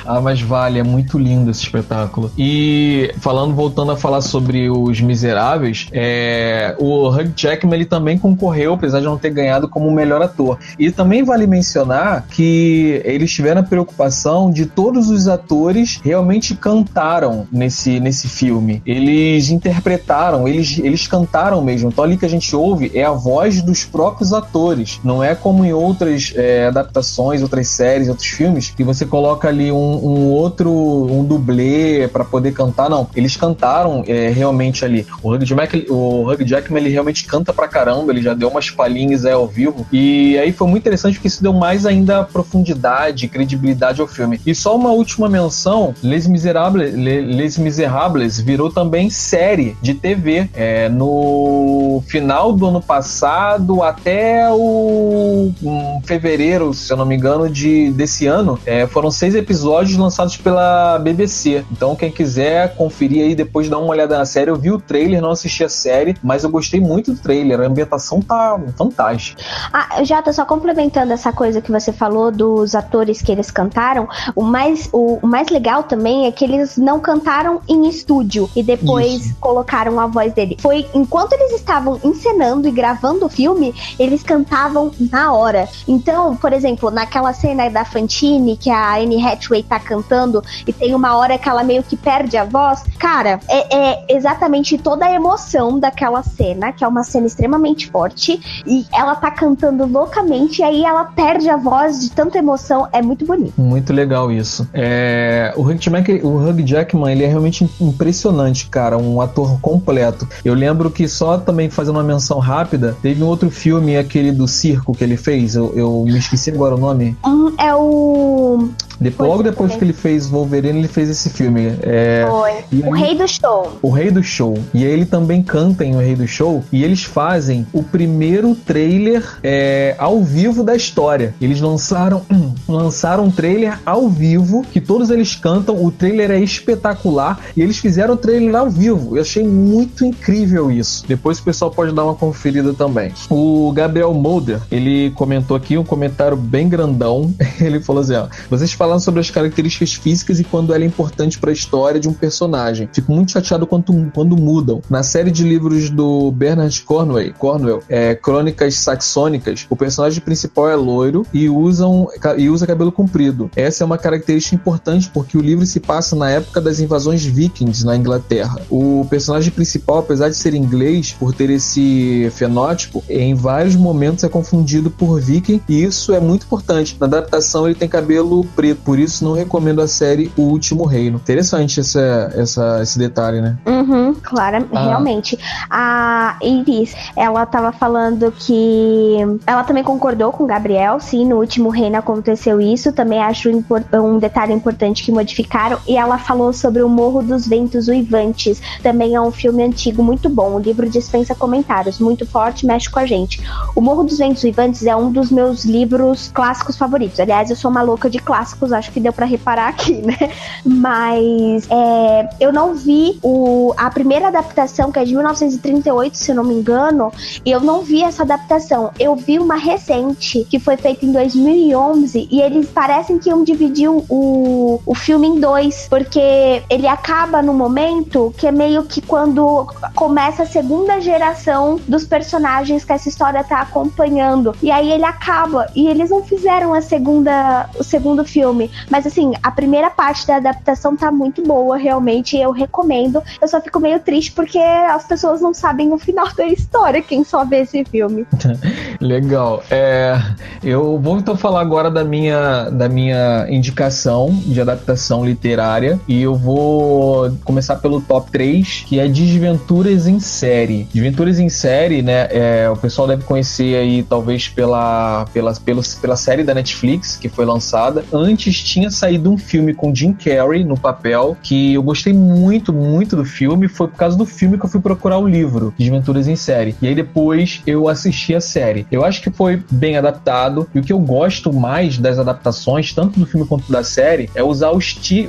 ah, mas vale, é muito lindo esse espetáculo. E falando, voltando a falar sobre os Miseráveis, é, o Hugh Jackman ele também concorreu, apesar de não ter ganhado como melhor ator. E também vale mencionar que eles tiveram a preocupação de todos os atores realmente cantaram nesse, nesse filme. Eles interpretaram, eles, eles cantaram mesmo. Então ali que a gente ouve é a voz dos próprios atores. Não é como em outras é, adaptações, outras séries, outros filmes, que você coloca ali um, um outro, um dublê para poder cantar. Não, eles cantaram é, realmente ali. O Hugh, Jackman, o Hugh Jackman ele realmente canta pra caramba, ele já deu umas palhinhas aí ao vivo. E aí foi muito interessante porque isso deu mais ainda profundidade, credibilidade ao filme. E só uma última menção: Les Miserables, Les Miserables virou também série de TV. É, no final do ano passado até o um, fevereiro, se eu não me engano, de, desse ano, é, foram seis episódios lançados pela BBC. Então, quem quiser conferir aí, depois dar uma olhada na série, eu vi o trailer, não assisti a série, mas eu gostei muito do trailer. A ambientação tá fantástica. Ah, Jota, só complementando essa coisa que você falou dos atores que eles cantaram, o mais, o, o mais legal também é que eles não cantaram em estúdio e depois Isso. colocaram a voz dele. Foi enquanto eles estavam encenando e gravando o filme, eles cantavam na hora. Então, por exemplo, naquela cena da Fantine, que a Anne Hathaway tá cantando e tem uma hora que ela meio que perde a voz, cara, é, é exatamente toda a emoção daquela cena, que é uma cena extremamente forte, e ela tá cantando loucamente, e aí ela perde a voz de tanta emoção, é muito bonito. Muito legal isso. É, o, Hugh Jackman, o Hugh Jackman, ele é realmente impressionante, cara, um ator completo. Eu lembro que só também fazendo uma menção rápida, teve um outro filme, aquele do circo que ele fez, eu, eu me esqueci agora o nome. Um, é o depois, logo depois que ele fez Wolverine, ele fez esse filme. É, Foi. o Rei do Show. O Rei do Show. E aí ele também canta em O Rei do Show. E eles fazem o primeiro trailer é, ao vivo da história. Eles lançaram, lançaram um trailer ao vivo, que todos eles cantam. O trailer é espetacular. E eles fizeram o trailer ao vivo. Eu achei muito incrível isso. Depois o pessoal pode dar uma conferida também. O Gabriel Mulder, ele comentou aqui um comentário bem grandão. Ele falou assim: ó, vocês falaram falar sobre as características físicas e quando ela é importante para a história de um personagem. Fico muito chateado quando, quando mudam. Na série de livros do Bernard Cornwell, Cornwell é, Crônicas Saxônicas, o personagem principal é loiro e, usam, e usa cabelo comprido. Essa é uma característica importante porque o livro se passa na época das invasões vikings na Inglaterra. O personagem principal, apesar de ser inglês, por ter esse fenótipo, em vários momentos é confundido por viking e isso é muito importante. Na adaptação ele tem cabelo preto, por isso não recomendo a série O Último Reino. Interessante essa, essa, esse detalhe, né? Uhum, claro, ah. realmente. A Iris, ela tava falando que ela também concordou com o Gabriel, sim, no Último Reino aconteceu isso, também acho um detalhe importante que modificaram, e ela falou sobre o Morro dos Ventos Uivantes, também é um filme antigo muito bom, o livro dispensa comentários, muito forte, mexe com a gente. O Morro dos Ventos Uivantes é um dos meus livros clássicos favoritos, aliás, eu sou uma louca de clássicos, acho que deu para reparar aqui, né? Mas é, eu não vi o, a primeira adaptação, que é de 1938, se eu não me engano, e eu não vi essa adaptação. Eu vi uma recente, que foi feita em 2011, e eles parecem que iam dividir o, o filme em dois, porque ele acaba no momento que é meio que quando começa a segunda geração dos personagens que essa história tá acompanhando. E aí ele acaba, e eles não fizeram a segunda, o segundo filme. Mas assim, a primeira parte da adaptação tá muito boa, realmente, eu recomendo. Eu só fico meio triste porque as pessoas não sabem o final da história, quem só vê esse filme. Legal. É, eu vou então falar agora da minha, da minha indicação de adaptação literária e eu vou começar pelo top 3, que é Desventuras em Série. Desventuras em Série, né, é, o pessoal deve conhecer aí talvez pela, pela, pela, pela série da Netflix que foi lançada. Antes tinha saído um filme com Jim Carrey no papel, que eu gostei muito, muito do filme, foi por causa do filme que eu fui procurar o livro, Desventuras em Série. E aí depois eu assisti a série. Eu acho que foi bem adaptado. E o que eu gosto mais das adaptações, tanto do filme quanto da série, é usar o,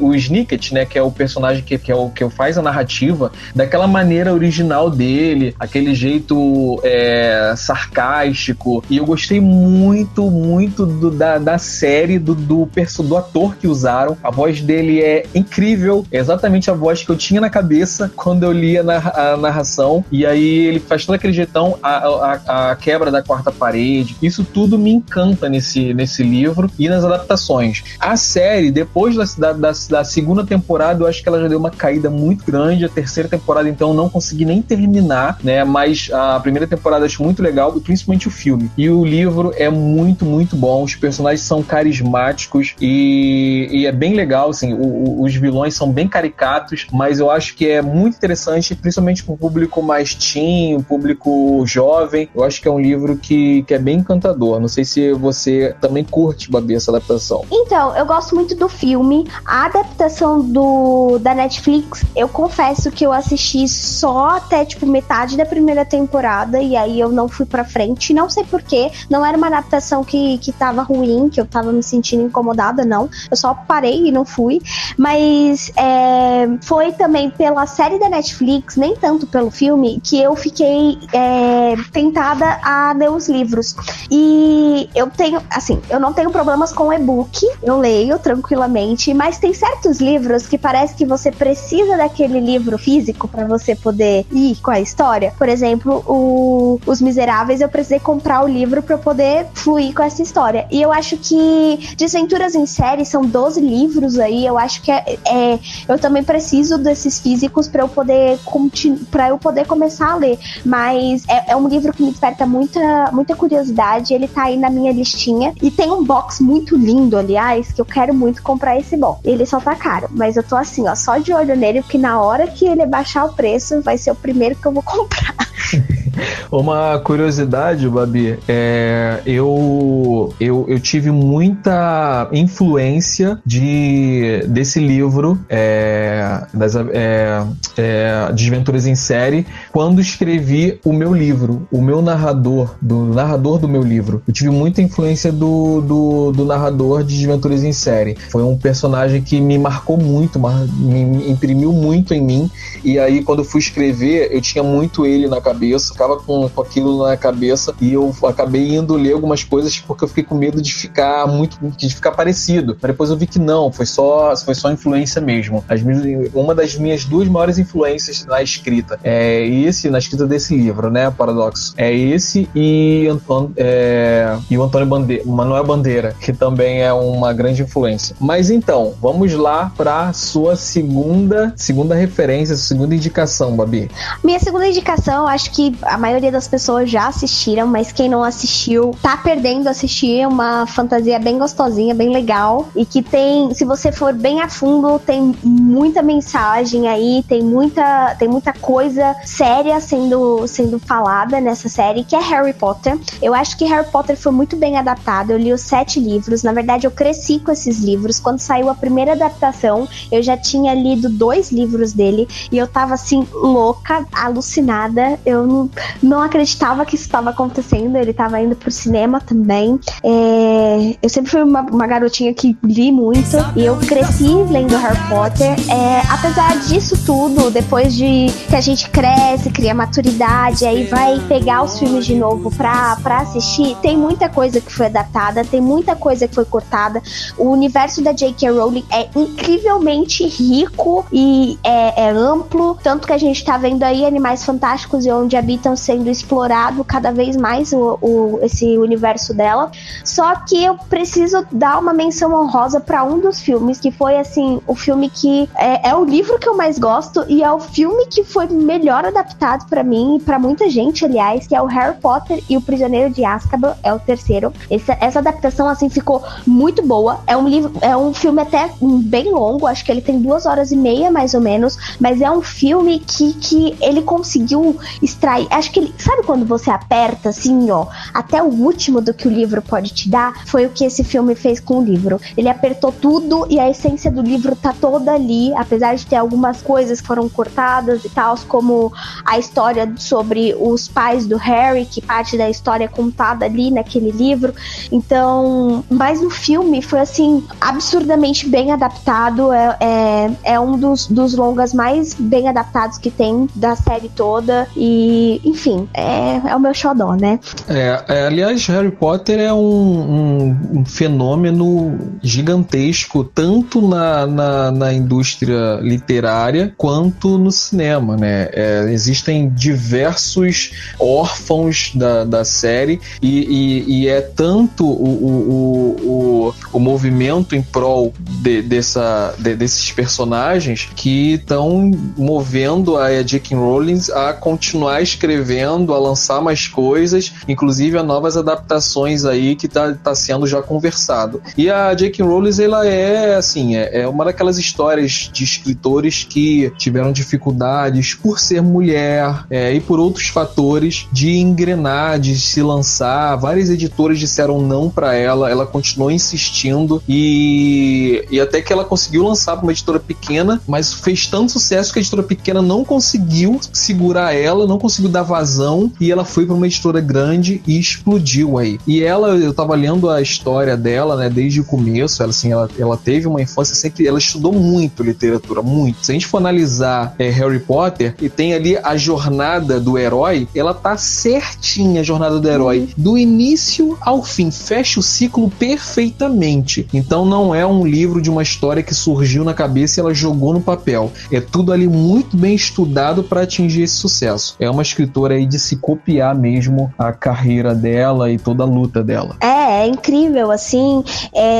o Snicket, né? Que é o personagem que, que, é o, que faz a narrativa, daquela maneira original dele, aquele jeito é, sarcástico. E eu gostei muito, muito do, da, da série, do, do, do ator que usaram. A voz dele é incrível, é exatamente a voz que eu tinha na cabeça quando eu li a, a narração. E aí ele faz todo aquele jeitão, a, a, a quebra da quarta parede. Isso tudo me encanta nesse, nesse livro e nas adaptações. A série, depois da, da, da, segunda temporada, eu acho que ela já deu uma caída muito grande. A terceira temporada, então, não consegui nem terminar, né? Mas a primeira temporada acho muito legal, principalmente o filme. E o livro é muito, muito bom. Os personagens são carismáticos e, e é bem legal, assim. O, o, os vilões são bem caricatos, mas eu acho que é muito interessante, principalmente para o público mais teen, público jovem. Eu acho que é um livro que, que é bem encantador. Não sei se você também curte, Babi, essa adaptação. Então, eu gosto muito do filme. A adaptação do da Netflix, eu confesso que eu assisti só até, tipo, metade da primeira temporada e aí eu não fui pra frente. Não sei porquê. Não era uma adaptação que, que tava ruim, que eu tava me sentindo incomodada, não. Eu só parei e não fui. Mas é, foi também pela série da Netflix, nem tanto pelo filme, que eu fiquei é, tentada a ler os livros. E eu tenho, assim, eu não tenho problemas com e-book, eu leio tranquilamente, mas tem certos livros que parece que você precisa daquele livro físico para você poder ir com a história. Por exemplo, o Os Miseráveis, eu precisei comprar o livro para poder fluir com essa história. E eu acho que Desventuras em Série são 12 livros aí, eu acho que é, é eu também preciso desses físicos para eu poder para eu poder começar a ler. Mas é, é, um livro que me desperta muita, muita curiosidade. Ele tá aí na minha listinha. E tem um box muito lindo, aliás, que eu quero muito comprar esse box. Ele só tá caro, mas eu tô assim, ó, só de olho nele, porque na hora que ele baixar o preço, vai ser o primeiro que eu vou comprar. Uma curiosidade, Babi, é, eu, eu, eu tive muita influência de, desse livro, é, das é, é, Desventuras em Série, quando escrevi o meu livro, o meu narrador, do narrador do meu livro. Eu tive muita influência do, do, do narrador de Desventuras em Série. Foi um personagem que me marcou muito, me imprimiu muito em mim, e aí quando eu fui escrever, eu tinha muito ele na cabeça, ficava com, com aquilo na cabeça e eu acabei indo ler algumas coisas porque eu fiquei com medo de ficar muito, de ficar parecido. Mas depois eu vi que não, foi só, foi só influência mesmo. As, uma das minhas duas maiores influências na escrita é esse, na escrita desse livro, né, Paradoxo. É esse e, é, e o Antônio Bandeira, Manuel Bandeira, que também é uma grande influência. Mas então, vamos lá para sua segunda, segunda referência, segunda indicação, Babi. Minha segunda indicação, acho que a maioria das pessoas já assistiram, mas quem não assistiu tá perdendo assistir. É uma fantasia bem gostosinha, bem legal. E que tem, se você for bem a fundo, tem muita mensagem aí, tem muita, tem muita coisa séria sendo, sendo falada nessa série, que é Harry Potter. Eu acho que Harry Potter foi muito bem adaptado. Eu li os sete livros. Na verdade, eu cresci com esses livros. Quando saiu a primeira adaptação, eu já tinha lido dois livros dele e eu tava assim, louca, alucinada. Eu não, não acreditava que isso estava acontecendo. Ele estava indo pro cinema também. É, eu sempre fui uma, uma, garotinha que li muito e eu cresci lendo Harry Potter. É, apesar disso tudo, depois de que a gente cresce, cria maturidade, aí vai pegar os filmes de novo pra, pra assistir, tem muita coisa que foi adaptada, tem muita coisa que foi cortada. O universo da J.K. Rowling é incrivelmente rico e é, é amplo, tanto que a gente tá vendo aí animais fantásticos e onde habitam sendo explorado cada vez mais o, o, esse universo dela. Só que eu preciso dar uma menção honrosa para um dos filmes, que foi assim, o filme que é, é, o livro que eu mais gosto e é o filme que foi melhor adaptado para mim e para muita gente, aliás, que é o Harry Potter e o Prisioneiro de Azkaban, é o terceiro. Essa, essa adaptação assim ficou muito boa. É um livro, é um filme até bem longo, acho que ele tem duas horas e meia mais ou menos, mas é um filme que, que ele conseguiu extrair. Acho que ele, sabe quando você aperta assim, ó, até o último do que o livro pode te dar? Foi o que esse filme fez com o livro. Ele apertou tudo e a essência do livro tá toda ali, apesar de ter algumas coisas que foram cortadas e tal, como a história sobre os pais do Harry, que parte da história é contada ali naquele livro. Então, mas no filme foi assim, absurdamente bem adaptado. É, é, é um dos, dos longas mais bem adaptados que tem da série toda. E, enfim, é, é o meu xodó, né? É, é aliás, Harry Potter é um, um, um fenômeno gigantesco, tanto na, na, na, indústria literária quanto no cinema, né? É, existem diversos órfãos da, da série e, e, e é tanto o, o, o, o, movimento em prol de, dessa, de, desses personagens que estão movendo a J.K. Rowling a continuar escrevendo, a lançar mais coisas, inclusive a novas adaptações aí que está tá sendo já conversado. E a J.K. Rowling, ela é, assim, é, é uma daquelas histórias de escritores que tiveram dificuldades por ser mulher é, e por outros fatores de engrenar, de se lançar. Várias editoras disseram não para ela, ela continuou insistindo e, e até que ela conseguiu lançar para uma editora pequena, mas fez tanto sucesso que a editora pequena não conseguiu segurar ela, não conseguiu dar vazão e ela foi para uma editora grande e explodiu aí. E ela, eu tava lendo a história dela, né, desde o começo, ela assim, ela, ela teve uma infância sempre, ela estudou muito literatura, muito. Se a gente for analisar é, Harry Potter e tem ali a jornada do herói, ela tá certinha a jornada do herói, do início ao fim, fecha o ciclo perfeitamente. Então não é um livro de uma história que surgiu na cabeça e ela jogou no papel. É tudo ali muito bem estudado para atingir esse sucesso. É uma escritora aí de se copiar mesmo a carreira dela e toda a luta dela. É, é incrível, assim. É...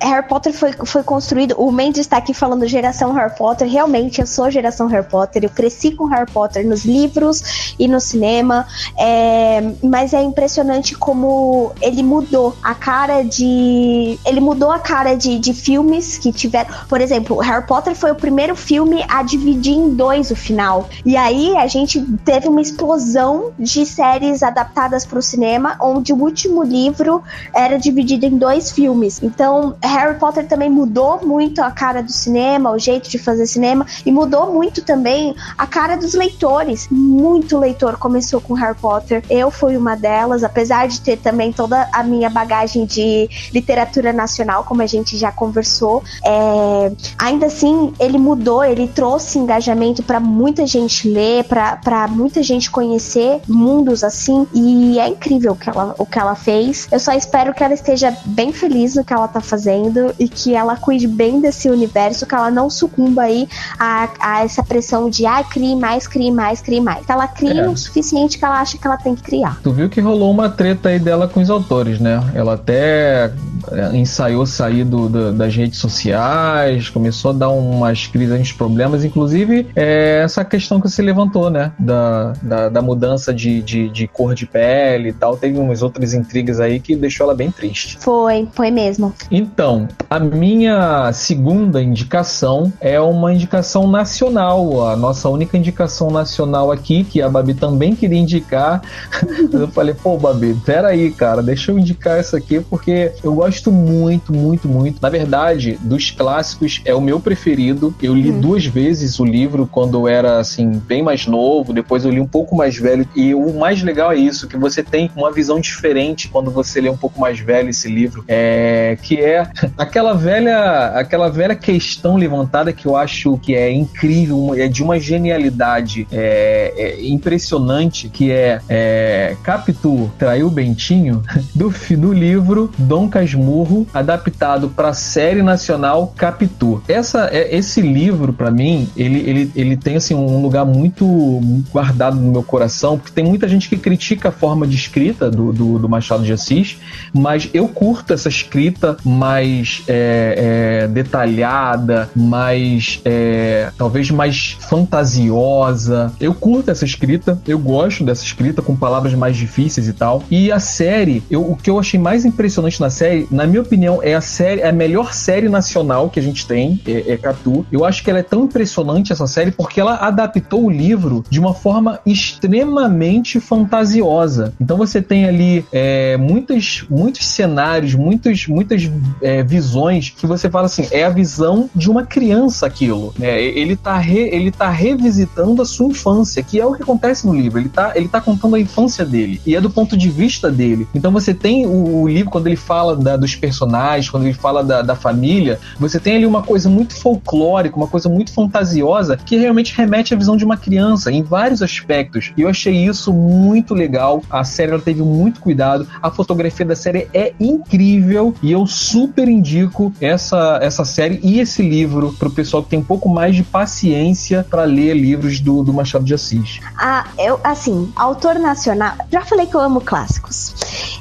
Harry Potter foi, foi construído. O Mendes está aqui falando geração Harry Potter. Realmente, eu sou geração Harry Potter. Eu cresci com Harry Potter nos livros e no cinema. É... Mas é impressionante como ele mudou a cara de. Ele mudou a cara de, de filmes que tiveram. Por exemplo, Harry Potter foi o primeiro filme a dividir em dois o final. E aí a gente teve uma explosão de séries adaptadas para o cinema, onde o último livro era dividida em dois filmes. Então, Harry Potter também mudou muito a cara do cinema, o jeito de fazer cinema, e mudou muito também a cara dos leitores. Muito leitor começou com Harry Potter. Eu fui uma delas, apesar de ter também toda a minha bagagem de literatura nacional, como a gente já conversou. É, ainda assim, ele mudou, ele trouxe engajamento para muita gente ler, para muita gente conhecer mundos assim, e é incrível o que, ela, o que ela fez. Eu só espero que ela esteja bem feliz no que ela tá fazendo e que ela cuide bem desse universo, que ela não sucumba aí a, a essa pressão de ah, crie mais, crie mais, crie mais. Que ela crie é. o suficiente que ela acha que ela tem que criar. Tu viu que rolou uma treta aí dela com os autores, né? Ela até é, ensaiou sair do, do, das redes sociais, começou a dar umas crises, uns problemas, inclusive é, essa questão que você levantou, né? Da, da, da mudança de, de, de, cor de pele e tal. Teve umas outras intrigas aí que deixou ela bem triste. Foi, foi mesmo. Então, a minha segunda indicação é uma indicação nacional, a nossa única indicação nacional aqui, que a Babi também queria indicar. eu falei, pô, Babi, peraí, cara, deixa eu indicar essa aqui porque eu gosto gosto muito, muito, muito. Na verdade, dos clássicos é o meu preferido. Eu li hum. duas vezes o livro quando eu era assim bem mais novo, depois eu li um pouco mais velho. E o mais legal é isso, que você tem uma visão diferente quando você lê um pouco mais velho esse livro, é que é aquela velha, aquela velha questão levantada que eu acho que é incrível, é de uma genialidade é, é impressionante, que é, é Capitu traiu Bentinho do, do livro Dom Casmurro Murro, adaptado para a série nacional Capitu. Essa, é, esse livro, para mim, ele, ele, ele tem assim, um lugar muito guardado no meu coração, porque tem muita gente que critica a forma de escrita do, do, do Machado de Assis, mas eu curto essa escrita mais é, é, detalhada, mais é, talvez mais fantasiosa. Eu curto essa escrita, eu gosto dessa escrita com palavras mais difíceis e tal. E a série, eu, o que eu achei mais impressionante na série na minha opinião, é a série, é a melhor série nacional que a gente tem, é, é Catu. Eu acho que ela é tão impressionante essa série porque ela adaptou o livro de uma forma extremamente fantasiosa. Então você tem ali é, muitos, muitos cenários, muitos, muitas é, visões que você fala assim, é a visão de uma criança aquilo. Né? Ele está re, ele tá revisitando a sua infância, que é o que acontece no livro. Ele está ele tá contando a infância dele e é do ponto de vista dele. Então você tem o, o livro quando ele fala da, dos personagens, quando ele fala da, da família, você tem ali uma coisa muito folclórica, uma coisa muito fantasiosa que realmente remete à visão de uma criança em vários aspectos. E eu achei isso muito legal. A série ela teve muito cuidado, a fotografia da série é incrível e eu super indico essa, essa série e esse livro para o pessoal que tem um pouco mais de paciência para ler livros do, do Machado de Assis. Ah, eu, assim, autor nacional. Já falei que eu amo clássicos.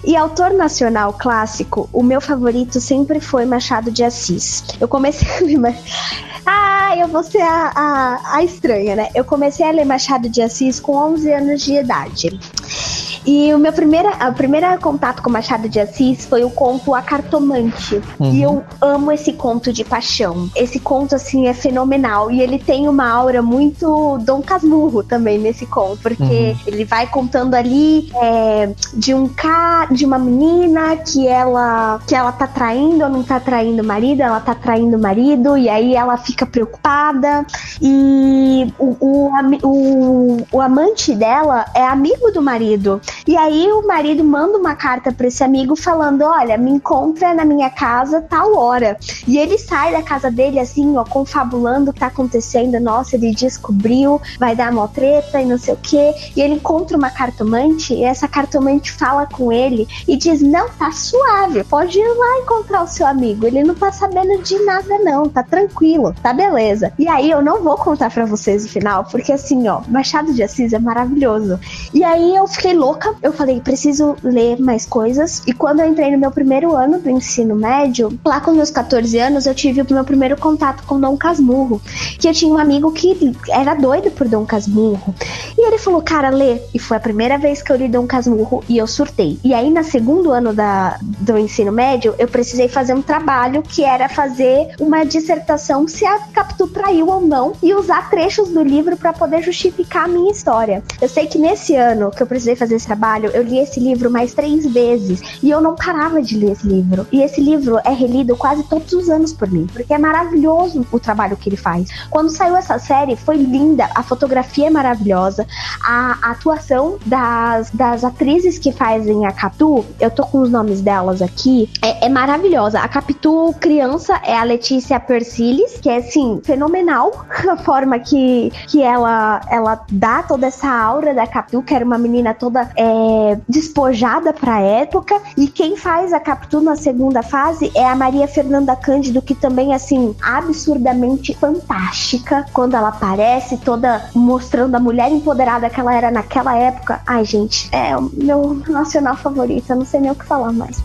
E autor nacional clássico, o meu favorito sempre foi Machado de Assis. Eu comecei a. Ah, eu vou ser a, a, a estranha, né? Eu comecei a ler Machado de Assis com 11 anos de idade. E o meu primeira, a primeira contato com Machado de Assis foi o conto A Cartomante. Uhum. E eu amo esse conto de paixão. Esse conto, assim, é fenomenal. E ele tem uma aura muito Dom Casmurro também nesse conto. Porque uhum. ele vai contando ali é, de um cara, de uma menina que ela, que ela tá traindo ou não tá traindo o marido, ela tá traindo o marido, e aí ela fica preocupada. E o, o, o, o amante dela é amigo do marido. E aí o marido manda uma carta para esse amigo falando: Olha, me encontra na minha casa tal hora. E ele sai da casa dele assim, ó, confabulando o que tá acontecendo. Nossa, ele descobriu, vai dar uma treta e não sei o quê. E ele encontra uma cartomante e essa cartomante fala com ele e diz: Não, tá suave, pode ir lá encontrar o seu amigo. Ele não tá sabendo de nada, não, tá tranquilo, tá beleza. E aí eu não vou contar para vocês o final, porque assim, ó, Machado de Assis é maravilhoso. E aí eu fiquei louca louca. Eu falei, preciso ler mais coisas. E quando eu entrei no meu primeiro ano do ensino médio, lá com meus 14 anos, eu tive o meu primeiro contato com Dom Casmurro. Que eu tinha um amigo que era doido por Dom Casmurro. E ele falou, cara, lê. E foi a primeira vez que eu li Dom Casmurro e eu surtei. E aí, no segundo ano da, do ensino médio, eu precisei fazer um trabalho que era fazer uma dissertação se a Capitu traiu ou não e usar trechos do livro para poder justificar a minha história. Eu sei que nesse ano que eu precisei fazer esse trabalho, eu li esse livro mais três vezes e eu não parava de ler esse livro. E esse livro é relido quase todos os anos por mim, porque é maravilhoso o trabalho que ele faz. Quando saiu essa série, foi linda, a fotografia é maravilhosa, a, atuação das, das atrizes que fazem a Capitu, eu tô com os nomes delas aqui, é, é maravilhosa. A Capitu criança é a Letícia Persiles, que é assim, fenomenal a forma que, que ela, ela dá toda essa aura da Capitu, que era uma menina toda despojada pra época. E quem faz a Capitu na segunda fase é a Maria Fernanda Cândido, que também, assim, absurdamente fantástica. Quando ela aparece, toda mostrando a mulher empoderada que ela era naquela época. Ai, gente, é o meu nacional favorito. Eu não sei nem o que falar mais.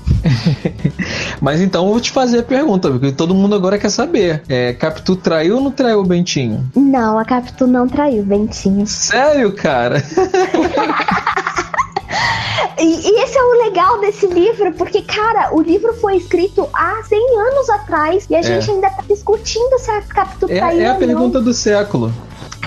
Mas então eu vou te fazer a pergunta, porque todo mundo agora quer saber. É, Capitu traiu ou não traiu o Bentinho? Não, a Capitu não traiu o Bentinho. Sério, cara? E, e, esse é o legal desse livro, porque, cara, o livro foi escrito há 100 anos atrás e a é. gente ainda tá discutindo se a Capitu é, traiu É a pergunta do século.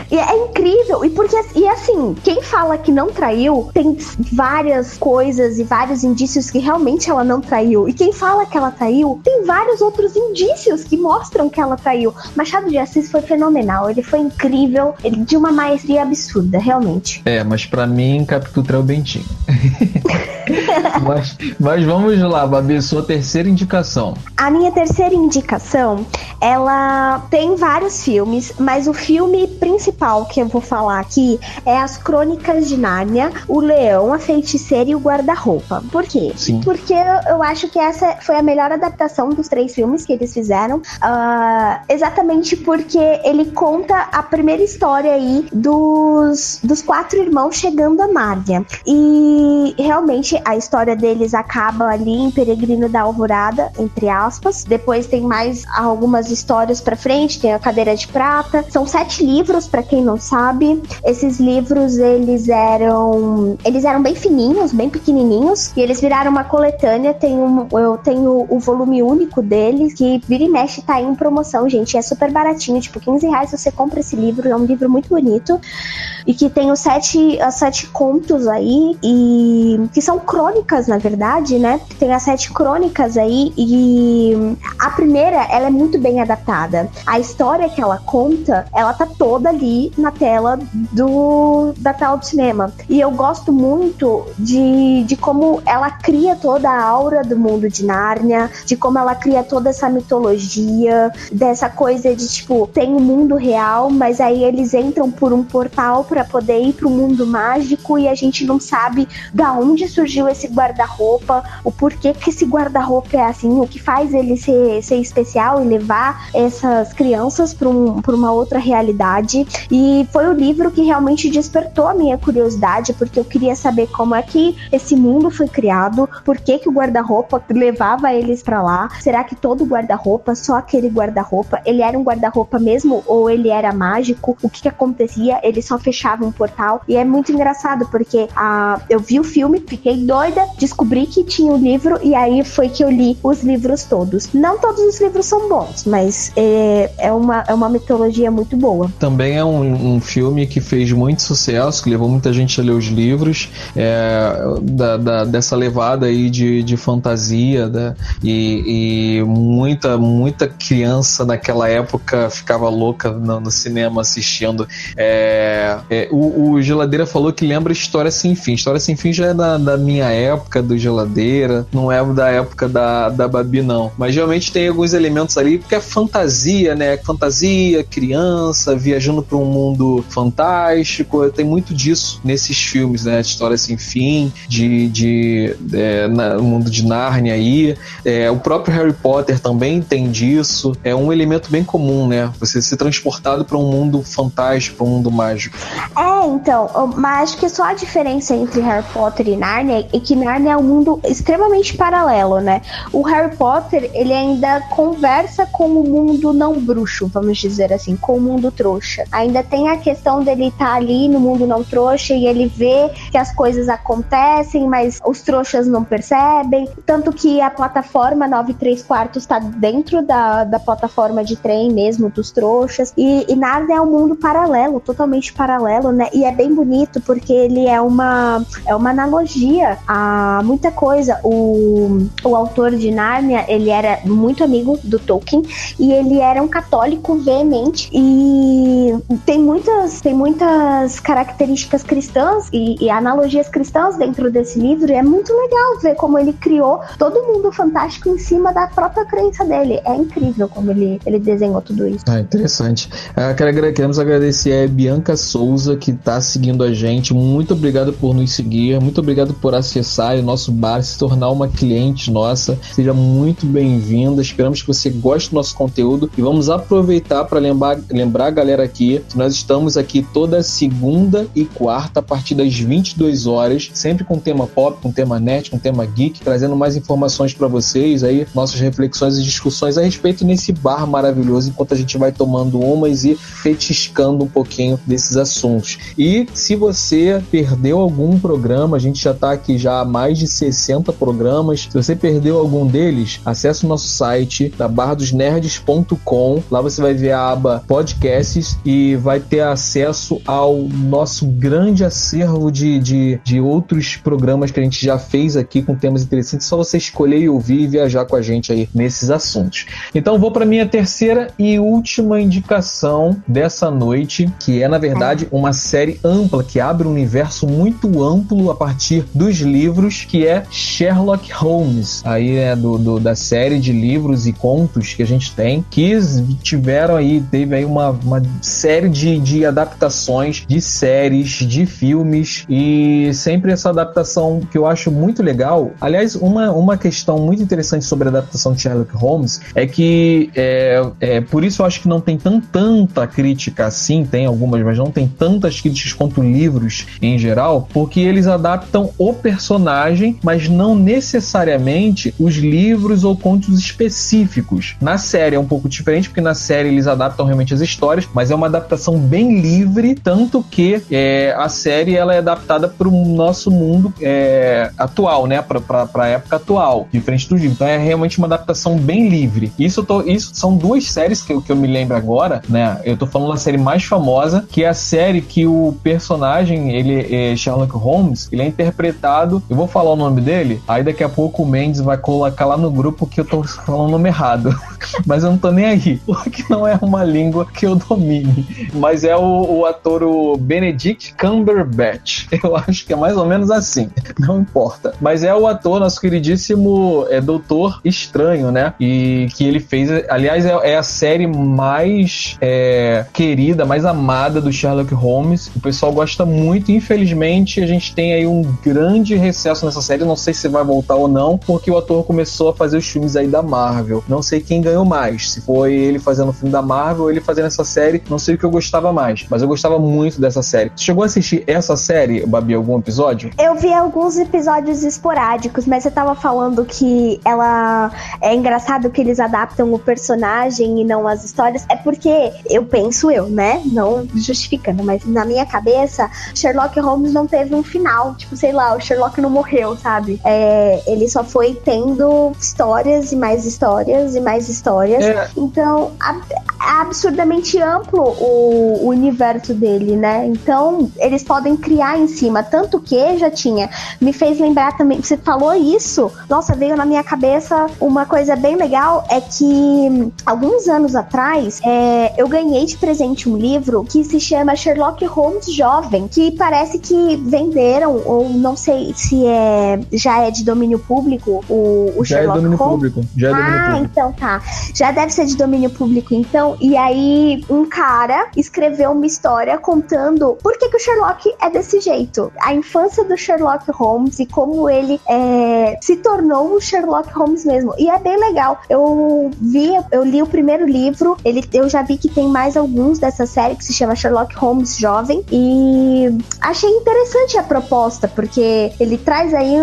E é incrível. E porque e assim, quem fala que não traiu, tem várias coisas e vários indícios que realmente ela não traiu. E quem fala que ela traiu, tem vários outros indícios que mostram que ela traiu. Machado de Assis foi fenomenal. Ele foi incrível, ele de uma maestria absurda, realmente. É, mas para mim, Capitu traiu Bentinho. mas, mas vamos lá, Babi, sua terceira indicação. A minha terceira indicação, ela tem vários filmes, mas o filme principal que eu vou falar aqui é As Crônicas de Nárnia, O Leão, a Feiticeira e o Guarda-Roupa. Por quê? Sim. Porque eu acho que essa foi a melhor adaptação dos três filmes que eles fizeram. Uh, exatamente porque ele conta a primeira história aí dos, dos quatro irmãos chegando a Nárnia. E realmente a história deles acaba ali em Peregrino da Alvorada, entre aspas. Depois tem mais algumas histórias para frente, tem a Cadeira de Prata. São sete livros, para quem não sabe. Esses livros, eles eram eles eram bem fininhos, bem pequenininhos, e eles viraram uma coletânea. Tem um, eu tenho o volume único deles, que vira e mexe tá em promoção, gente. É super baratinho, tipo 15 reais você compra esse livro. É um livro muito bonito e que tem os sete, os sete contos aí e que são crônicas, na verdade, né? Tem as sete crônicas aí e a primeira, ela é muito bem adaptada. A história que ela conta, ela tá toda ali na tela do da tela do cinema. E eu gosto muito de, de como ela cria toda a aura do mundo de Nárnia, de como ela cria toda essa mitologia, dessa coisa de tipo, tem o um mundo real, mas aí eles entram por um portal para poder ir pro mundo mágico e a gente não sabe da onde surgiu esse guarda-roupa, o porquê que esse guarda-roupa é assim, o que faz ele ser, ser especial e levar essas crianças para um, uma outra realidade. E foi o livro que realmente despertou a minha curiosidade, porque eu queria saber como é que esse mundo foi criado, por que, que o guarda-roupa levava eles para lá. Será que todo guarda-roupa, só aquele guarda-roupa, ele era um guarda-roupa mesmo ou ele era mágico? O que, que acontecia? Ele só fechava um portal. E é muito engraçado, porque a, eu vi o filme, fiquei doida, descobri que tinha o livro, e aí foi que eu li os livros todos. Não todos os livros são bons, mas é, é, uma, é uma mitologia muito boa. Também é um, um filme que fez muito sucesso, que levou muita gente a ler os livros, é, da, da, dessa levada aí de, de fantasia, né? e, e muita, muita criança naquela época ficava louca no, no cinema assistindo. É, é, o, o, Geladeira falou que lembra História Sem Fim. História Sem Fim já é da, da, minha época, do Geladeira, não é da época da, da Babi, não. Mas realmente tem alguns elementos ali, porque é fantasia, né? Fantasia, criança, viajando para um mundo fantástico. Tem muito disso nesses filmes, né? História Sem Fim, de, de é, na, mundo de Narnia aí. É, o próprio Harry Potter também tem disso. É um elemento bem comum, né? Você ser transportado para um mundo fantástico, para um mundo mágico. É, então, mas que só a diferença entre Harry Potter e Narnia é que Narnia é um mundo extremamente paralelo, né? O Harry Potter, ele ainda conversa com o mundo não bruxo, vamos dizer assim, com o mundo trouxa. Ainda tem a questão dele estar tá ali no mundo não trouxa e ele vê que as coisas acontecem, mas os trouxas não percebem. Tanto que a plataforma 9 3 quartos está dentro da, da plataforma de trem mesmo dos trouxas. E, e Narnia é um mundo paralelo, totalmente paralelo, né? E é bem bonito porque ele é uma, é uma analogia a muita coisa. O, o autor de Nárnia, ele era muito amigo do Tolkien e ele era um católico veemente e tem muitas, tem muitas características cristãs e, e analogias cristãs dentro desse livro e é muito legal ver como ele criou todo mundo fantástico em cima da própria crença dele. É incrível como ele, ele desenhou tudo isso. Ah, interessante. Ah, queremos agradecer a Bianca Souza que está seguindo a gente. Muito obrigado por nos seguir, muito obrigado por acessar o nosso bar, se tornar uma cliente nossa. Seja muito bem-vinda. Esperamos que você goste do nosso conteúdo e vamos aproveitar para lembrar, lembrar a galera aqui nós estamos aqui toda segunda e quarta a partir das 22 horas, sempre com tema pop, com tema net, com tema geek, trazendo mais informações para vocês aí, nossas reflexões e discussões a respeito nesse bar maravilhoso enquanto a gente vai tomando umas e fetiscando um pouquinho desses assuntos. E se você perdeu algum programa, a gente já está aqui já há mais de 60 programas. Se você perdeu algum deles, acesse o nosso site da bardosnerds.com. Lá você vai ver a aba podcasts e vai ter acesso ao nosso grande acervo de, de, de outros programas que a gente já fez aqui com temas interessantes. Só você escolher e ouvir e viajar com a gente aí nesses assuntos. Então vou para minha terceira e última indicação dessa noite, que é na verdade uma série ampla que abre um universo muito amplo a partir dos livros, que é Sherlock Holmes. Aí é do, do da série de livros e contos que a gente tem, que tiveram aí, teve aí uma, uma série de, de adaptações de séries, de filmes e sempre essa adaptação que eu acho muito legal. Aliás, uma, uma questão muito interessante sobre a adaptação de Sherlock Holmes é que é, é, por isso eu acho que não tem tão, tanta crítica assim, tem algumas, mas não tem tantas críticas quanto livros em geral, porque eles adaptam o personagem, mas não necessariamente os livros ou contos específicos. Na série é um pouco diferente, porque na série eles adaptam realmente as histórias, mas é uma adaptação bem livre, tanto que é, a série ela é adaptada para o nosso mundo é, atual, né? Para a época atual, diferente do livro. Então é realmente uma adaptação bem livre. Isso, tô, isso são duas séries que eu, que eu me lembro agora, né? Eu tô falando da série mais famosa, que é a série que o personagem, ele é Sherlock Holmes, ele é interpretado. Eu vou falar o nome dele, aí daqui a pouco o Mendes vai colocar lá no grupo que eu tô falando o nome errado. Mas eu não tô nem aí, porque não é uma língua que eu domine. Mas é o, o ator o Benedict Cumberbatch. Eu acho que é mais ou menos assim. Não importa. Mas é o ator, nosso queridíssimo é, Doutor Estranho, né? E que ele fez. Aliás, é, é a série mais é, querida, mais amada do Sherlock Holmes. O pessoal gosta muito. Infelizmente, a gente tem aí um grande recesso nessa série. Não sei se vai voltar ou não, porque o ator começou a fazer os filmes aí da Marvel. Não sei quem ganhou mais. Se foi ele fazendo o filme da Marvel ou ele fazendo essa série. Não sei que eu gostava mais. Mas eu gostava muito dessa série. Você chegou a assistir essa série, Babi, algum episódio? Eu vi alguns episódios esporádicos, mas você tava falando que ela é engraçado que eles adaptam o personagem e não as histórias. É porque eu penso eu, né? Não justificando, mas na minha cabeça, Sherlock Holmes não teve um final. Tipo, sei lá, o Sherlock não morreu, sabe? É, ele só foi tendo histórias e mais histórias e mais histórias. É. Então, é absurdamente amplo o, o universo dele, né? Então, eles podem criar em cima. Tanto que já tinha. Me fez lembrar também. Você falou isso. Nossa, veio na minha cabeça uma coisa bem legal. É que alguns anos atrás é, eu ganhei de presente um livro que se chama Sherlock Holmes Jovem. Que parece que venderam, ou não sei se é já é de domínio público o, o já é Sherlock é domínio Holmes. Público. Já é ah, domínio público. então tá. Já deve ser de domínio público. Então, E aí um cara escreveu uma história contando por que, que o Sherlock é desse jeito. A infância do Sherlock Holmes e como ele é, se tornou o Sherlock Holmes mesmo. E é bem legal. Eu vi, eu li o primeiro livro, ele, eu já vi que tem mais alguns dessa série que se chama Sherlock Holmes Jovem. E achei interessante a proposta, porque ele traz aí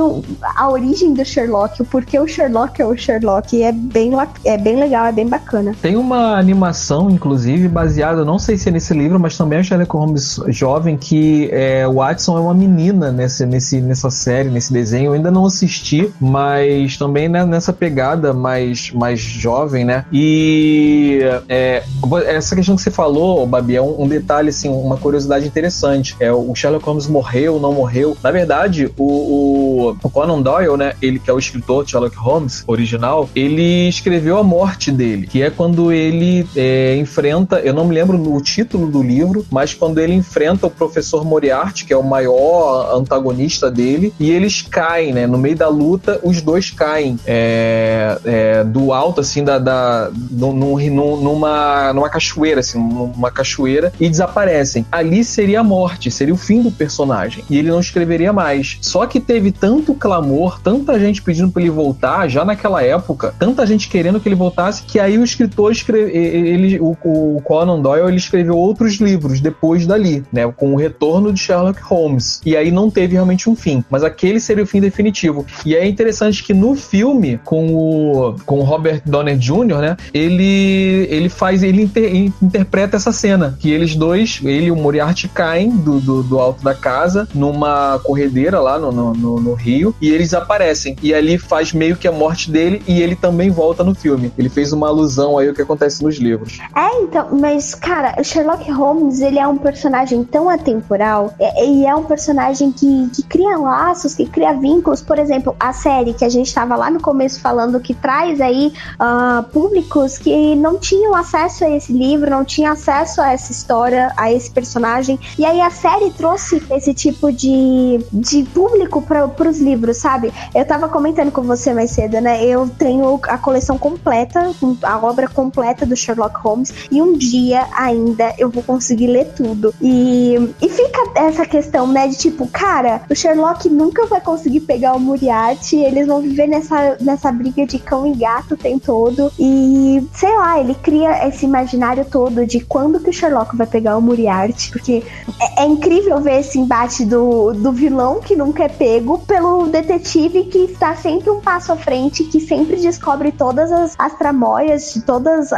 a origem do Sherlock, o porquê o Sherlock é o Sherlock. E é bem, é bem legal, é bem bacana. Tem uma animação, inclusive, baseada, não sei se é nesse livro, mas também é Sherlock Holmes jovem, que é, o Watson é uma menina nesse, nesse, nessa série, nesse desenho. Eu ainda não assisti, mas também né, nessa pegada mais, mais jovem, né? E é, essa questão que você falou, Babi, é um, um, detalhe, assim, uma curiosidade interessante. É, o Sherlock Holmes morreu, não morreu. Na verdade, o, o, o Conan Doyle, né? Ele que é o escritor Sherlock Holmes original, ele escreveu a morte dele, que é quando ele é, enfrenta, eu não me lembro o título do livro, mas quando ele enfrenta o professor Moriarty, que é o maior antagonista dele, e eles caem, né? No meio da luta, os dois caem é, é, do alto, assim, da, da num, num, numa, numa cachoeira, assim, numa cachoeira, e desaparecem. Ali seria a morte, seria o fim do personagem. E ele não escreveria mais. Só que teve tanto clamor, tanta gente pedindo para ele voltar, já naquela época, tanta gente querendo que ele voltasse, que aí o escritor escreve, ele, o, o Conan Doyle, ele escreveu outros livros depois dali, né, com o retorno de Sherlock Holmes. E aí não teve realmente um fim, mas aquele seria o fim definitivo. E é interessante que no filme com o com o Robert Downey Jr., né, ele ele faz ele inter, interpreta essa cena que eles dois, ele e o Moriarty caem do, do, do alto da casa numa corredeira lá no, no, no, no rio e eles aparecem e ali faz meio que a morte dele e ele também volta no filme. Ele fez uma alusão aí ao que acontece nos livros. É, então, mas cara, o Sherlock Holmes, ele é um personagem tão atemporal e é um personagem que, que cria laços, que cria vínculos. Por exemplo, a série que a gente estava lá no começo falando que traz aí uh, públicos que não tinham acesso a esse livro, não tinham acesso a essa história, a esse personagem. E aí a série trouxe esse tipo de, de público para os livros, sabe? Eu tava comentando com você mais cedo, né? Eu tenho a coleção completa, a obra completa do Sherlock Holmes, e um dia ainda eu vou conseguir ler tudo. E, e fica essa questão, né, de tipo, cara, o Sherlock nunca vai conseguir pegar o Moriarty, eles vão viver nessa, nessa briga de cão e gato o tempo todo. E, sei lá, ele cria esse imaginário todo de quando que o Sherlock vai pegar o Moriarty, porque é, é incrível ver esse embate do, do vilão que nunca é pego pelo detetive que está sempre um passo à frente, que sempre descobre todas as, as tramóias todos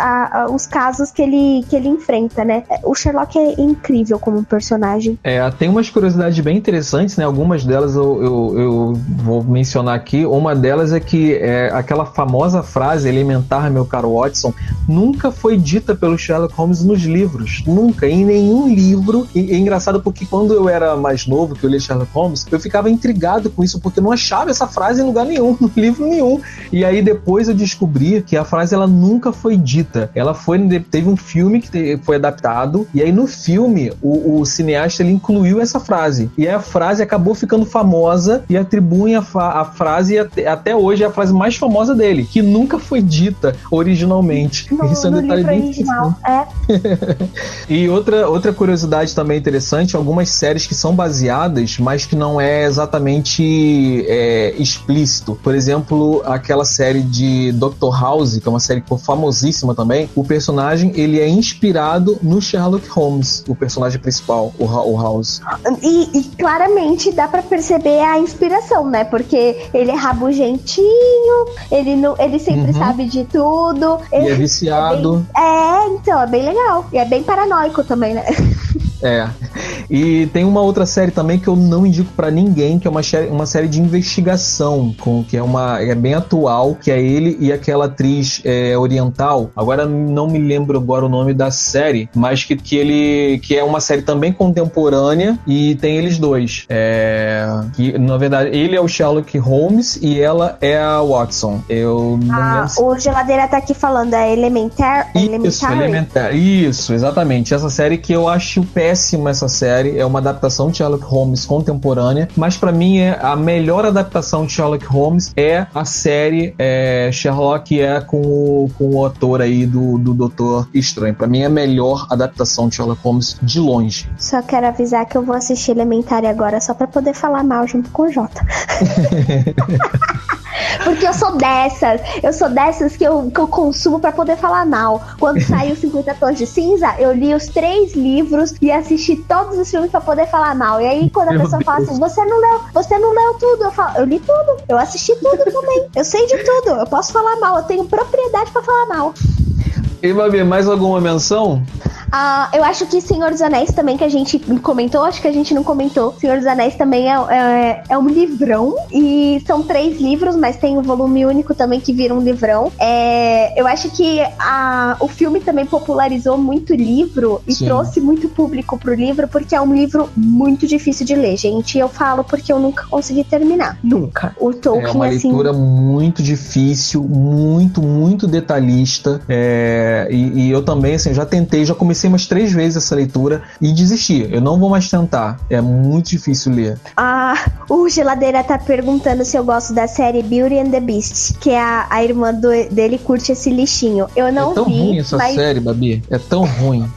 os casos que ele, que ele enfrenta, né? O Sherlock é incrível como personagem. É, tem umas curiosidades bem interessantes, né? Algumas delas eu, eu, eu vou mencionar aqui. Uma delas é que é, aquela famosa frase elementar, meu caro Watson, nunca foi dita pelo Sherlock Holmes nos livros. Nunca, em nenhum livro. E é engraçado porque quando eu era mais novo, que eu li Sherlock Holmes, eu ficava intrigado com isso, porque eu não achava essa frase em lugar nenhum, no livro nenhum. E aí depois eu descobri que a frase ela nunca foi dita. Ela foi. Teve um filme que foi adaptado, e aí no filme o, o cineasta ele incluiu essa frase. E a frase acabou ficando famosa e atribuem a, a frase até, até, hoje é a frase mais famosa dele, que nunca foi dita originalmente. No, Isso é um detalhe bem original, é. e outra, outra curiosidade também interessante, algumas séries que são baseadas, mas que não é exatamente é, explícito. Por exemplo, aquela série de Doctor House, que é uma série famosíssima também, o personagem ele é inspirado no Sherlock Holmes, o personagem principal, o, o House. E, e, claramente dá para perceber a inspiração, né? Porque ele é rabugentinho, ele, não, ele sempre uhum. sabe de tudo. E é viciado. É, bem, é, então, é bem legal. E é bem paranoico também, né? É. E tem uma outra série também que eu não indico para ninguém, que é uma, série, uma série de investigação, com que é uma é bem atual, que é ele e aquela atriz é, oriental. Agora não me lembro agora o nome da série, mas que, que ele que é uma série também contemporânea e tem eles dois. É, que na verdade ele é o Sherlock Holmes e ela é a Watson. Eu não ah, lembro. O geladeira tá aqui falando é Elementar. Isso, Elementar. Isso, exatamente. Essa série que eu acho péssima essa série série, é uma adaptação de Sherlock Holmes contemporânea, mas para mim é a melhor adaptação de Sherlock Holmes é a série é, Sherlock é com o, com o ator aí do, do Doutor Estranho. Para mim é a melhor adaptação de Sherlock Holmes de longe. Só quero avisar que eu vou assistir Elementário agora só para poder falar mal junto com o Jota. Porque eu sou dessas. Eu sou dessas que eu, que eu consumo para poder falar mal. Quando saiu 50 Tons de Cinza, eu li os três livros e assisti todos os filmes para poder falar mal. E aí, quando a Meu pessoa Deus. fala assim, você não leu, você não leu tudo, eu falo, eu li tudo. Eu assisti tudo também. Eu sei de tudo. Eu posso falar mal. Eu tenho propriedade para falar mal. E Babi, mais alguma menção? Uh, eu acho que Senhor dos Anéis também, que a gente comentou, acho que a gente não comentou. Senhor dos Anéis também é, é, é um livrão. E são três livros, mas tem o um volume único também que vira um livrão. É, eu acho que a, o filme também popularizou muito o livro e Sim. trouxe muito público pro livro, porque é um livro muito difícil de ler, gente. Eu falo porque eu nunca consegui terminar. Nunca. O Tolkien, é uma assim, leitura muito difícil, muito, muito detalhista. É, e, e eu também, assim, já tentei, já comecei umas três vezes essa leitura e desisti. Eu não vou mais tentar. É muito difícil ler. Ah, o Geladeira tá perguntando se eu gosto da série Beauty and the Beast, que é a, a irmã do, dele curte esse lixinho. Eu não vi. É tão vi, ruim essa mas... série, Babi. É tão ruim.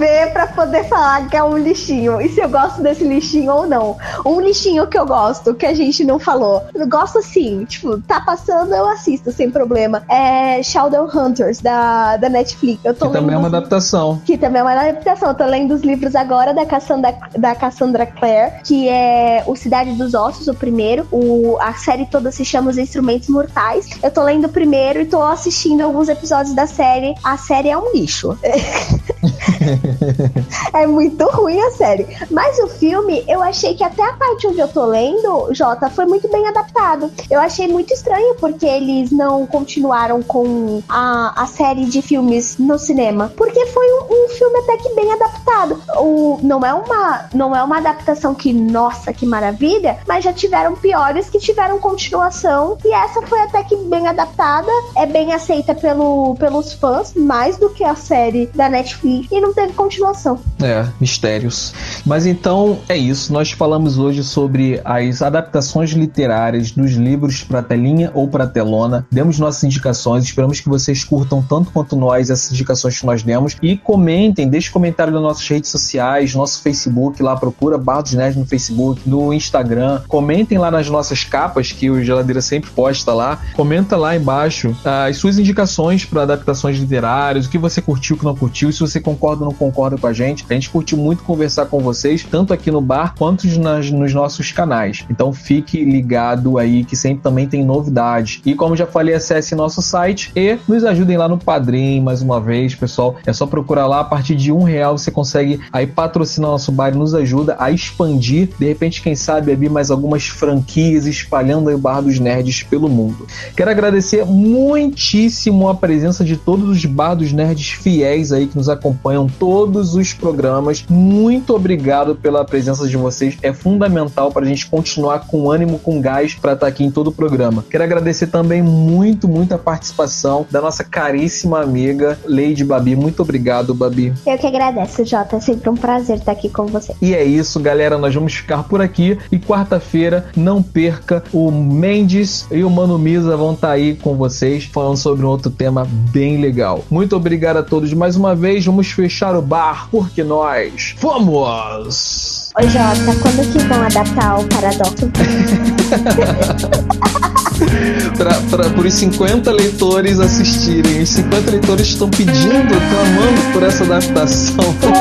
Ver para poder falar que é um lixinho e se eu gosto desse lixinho ou não. Um lixinho que eu gosto, que a gente não falou. Eu gosto sim, tipo, tá passando, eu assisto sem problema. É Shadowhunters da, da Netflix. Eu tô que também é uma adaptação. Que também é uma adaptação. Eu tô lendo os livros agora da Cassandra, da Cassandra Clare, que é O Cidade dos Ossos, o primeiro. O, a série toda se chama Os Instrumentos Mortais. Eu tô lendo o primeiro e tô assistindo alguns episódios da série. A série é um lixo. é muito ruim a série. Mas o filme, eu achei que até a parte onde eu tô lendo, Jota, foi muito bem adaptado. Eu achei muito estranho porque eles não continuaram com a, a série de filmes no cinema. Porque foi um, um filme até que bem adaptado. O, não, é uma, não é uma adaptação que, nossa, que maravilha, mas já tiveram piores que tiveram continuação. E essa foi até que bem adaptada. É bem aceita pelo, pelos fãs, mais do que a série da Netflix. E não teve continuação. É, mistérios. Mas então é isso. Nós falamos hoje sobre as adaptações literárias dos livros para telinha ou para telona. Demos nossas indicações. Esperamos que vocês curtam tanto quanto nós essas indicações que nós demos. E comentem, deixe comentário nas nossas redes sociais, nosso Facebook lá, procura Bar dos Nerds no Facebook, no Instagram. Comentem lá nas nossas capas, que o Geladeira sempre posta lá. Comenta lá embaixo as suas indicações para adaptações literárias, o que você curtiu, o que não curtiu, se você concorda ou não concorda com a gente. A gente curtiu muito conversar com vocês, tanto aqui no bar quanto nas, nos nossos canais. Então fique ligado aí que sempre também tem novidades. E como já falei, acesse nosso site e nos ajudem lá no Padrim mais uma vez, pessoal. É só procurar lá, a partir de um real você consegue aí patrocinar nosso bar e nos ajuda a expandir, de repente, quem sabe, abrir mais algumas franquias espalhando o Bar dos Nerds pelo mundo. Quero agradecer muitíssimo a presença de todos os Bar dos Nerds fiéis aí que nos acompanham todos os programas. Muito obrigado pela presença de vocês. É fundamental para a gente continuar com ânimo, com gás para estar tá aqui em todo o programa. Quero agradecer também muito, muito a participação da nossa caríssima amiga Lady Babi. Muito obrigado, Babi. Eu que agradeço, Jota. É sempre um prazer estar aqui com você. E é isso, galera. Nós vamos ficar por aqui. E quarta-feira, não perca, o Mendes e o Mano Misa vão estar tá aí com vocês falando sobre um outro tema bem legal. Muito obrigado a todos mais uma vez. Vamos fechar o bar porque nós fomos! Oi, Jota, quando que vão adaptar o paradoxo? pra, pra, por os 50 leitores assistirem. Os 50 leitores estão pedindo, clamando por essa adaptação. Como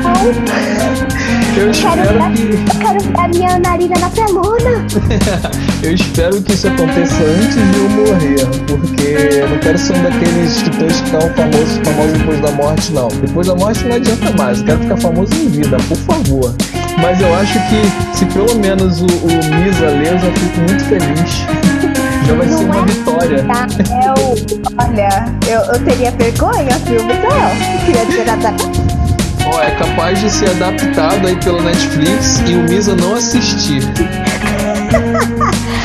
não? Eu espero quero que. Eu quero minha narina na pelona. eu espero que isso aconteça antes de eu morrer, porque eu não quero ser um daqueles titãs que ficam famosos, famosos depois da morte, não. Depois da morte não adianta mais, eu quero ficar famoso em vida, por favor. Mas eu acho que se pelo menos o, o Misa ler, eu já fico muito feliz. Já vai ser uma é vitória. Tá? Eu, olha, eu, eu teria vergonha, viu, Miguel? Queria ser adaptado. Oh, é capaz de ser adaptado aí pela Netflix e o Misa não assistir.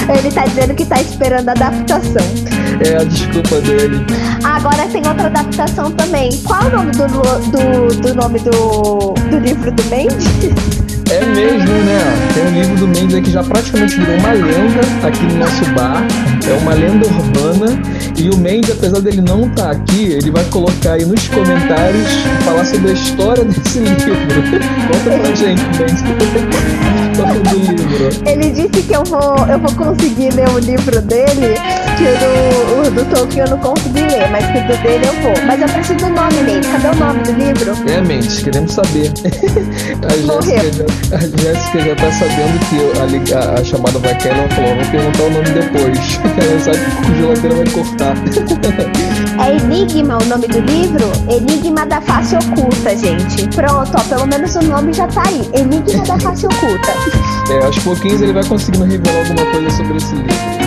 Ele tá dizendo que tá esperando a adaptação. É a desculpa dele. Agora tem outra adaptação também. Qual o nome do, do, do nome do, do livro do Mendes? É mesmo, né? Tem um livro do Mendes aí que já praticamente virou uma lenda aqui no nosso bar. É uma lenda urbana. E o Mendes, apesar dele não estar tá aqui, ele vai colocar aí nos comentários falar sobre a história desse livro. Conta pra gente, Mendes. história do livro. Ele disse que eu vou, eu vou conseguir ler o livro dele, que o do, o do Tolkien eu não consegui ler, mas que o do dele eu vou. Mas eu preciso do nome, Mendes. Cadê o nome do livro? É, Mendes, queremos saber. a Jéssica a Jéssica já tá sabendo que a, a, a chamada vai cair, ela falou, vou perguntar o nome depois. ela sabe que o geladeira vai cortar. é Enigma o nome do livro? Enigma da Face Oculta, gente. Pronto, ó, pelo menos o nome já tá aí. Enigma da Face Oculta. É, aos pouquinhos ele vai conseguindo revelar alguma coisa sobre esse livro.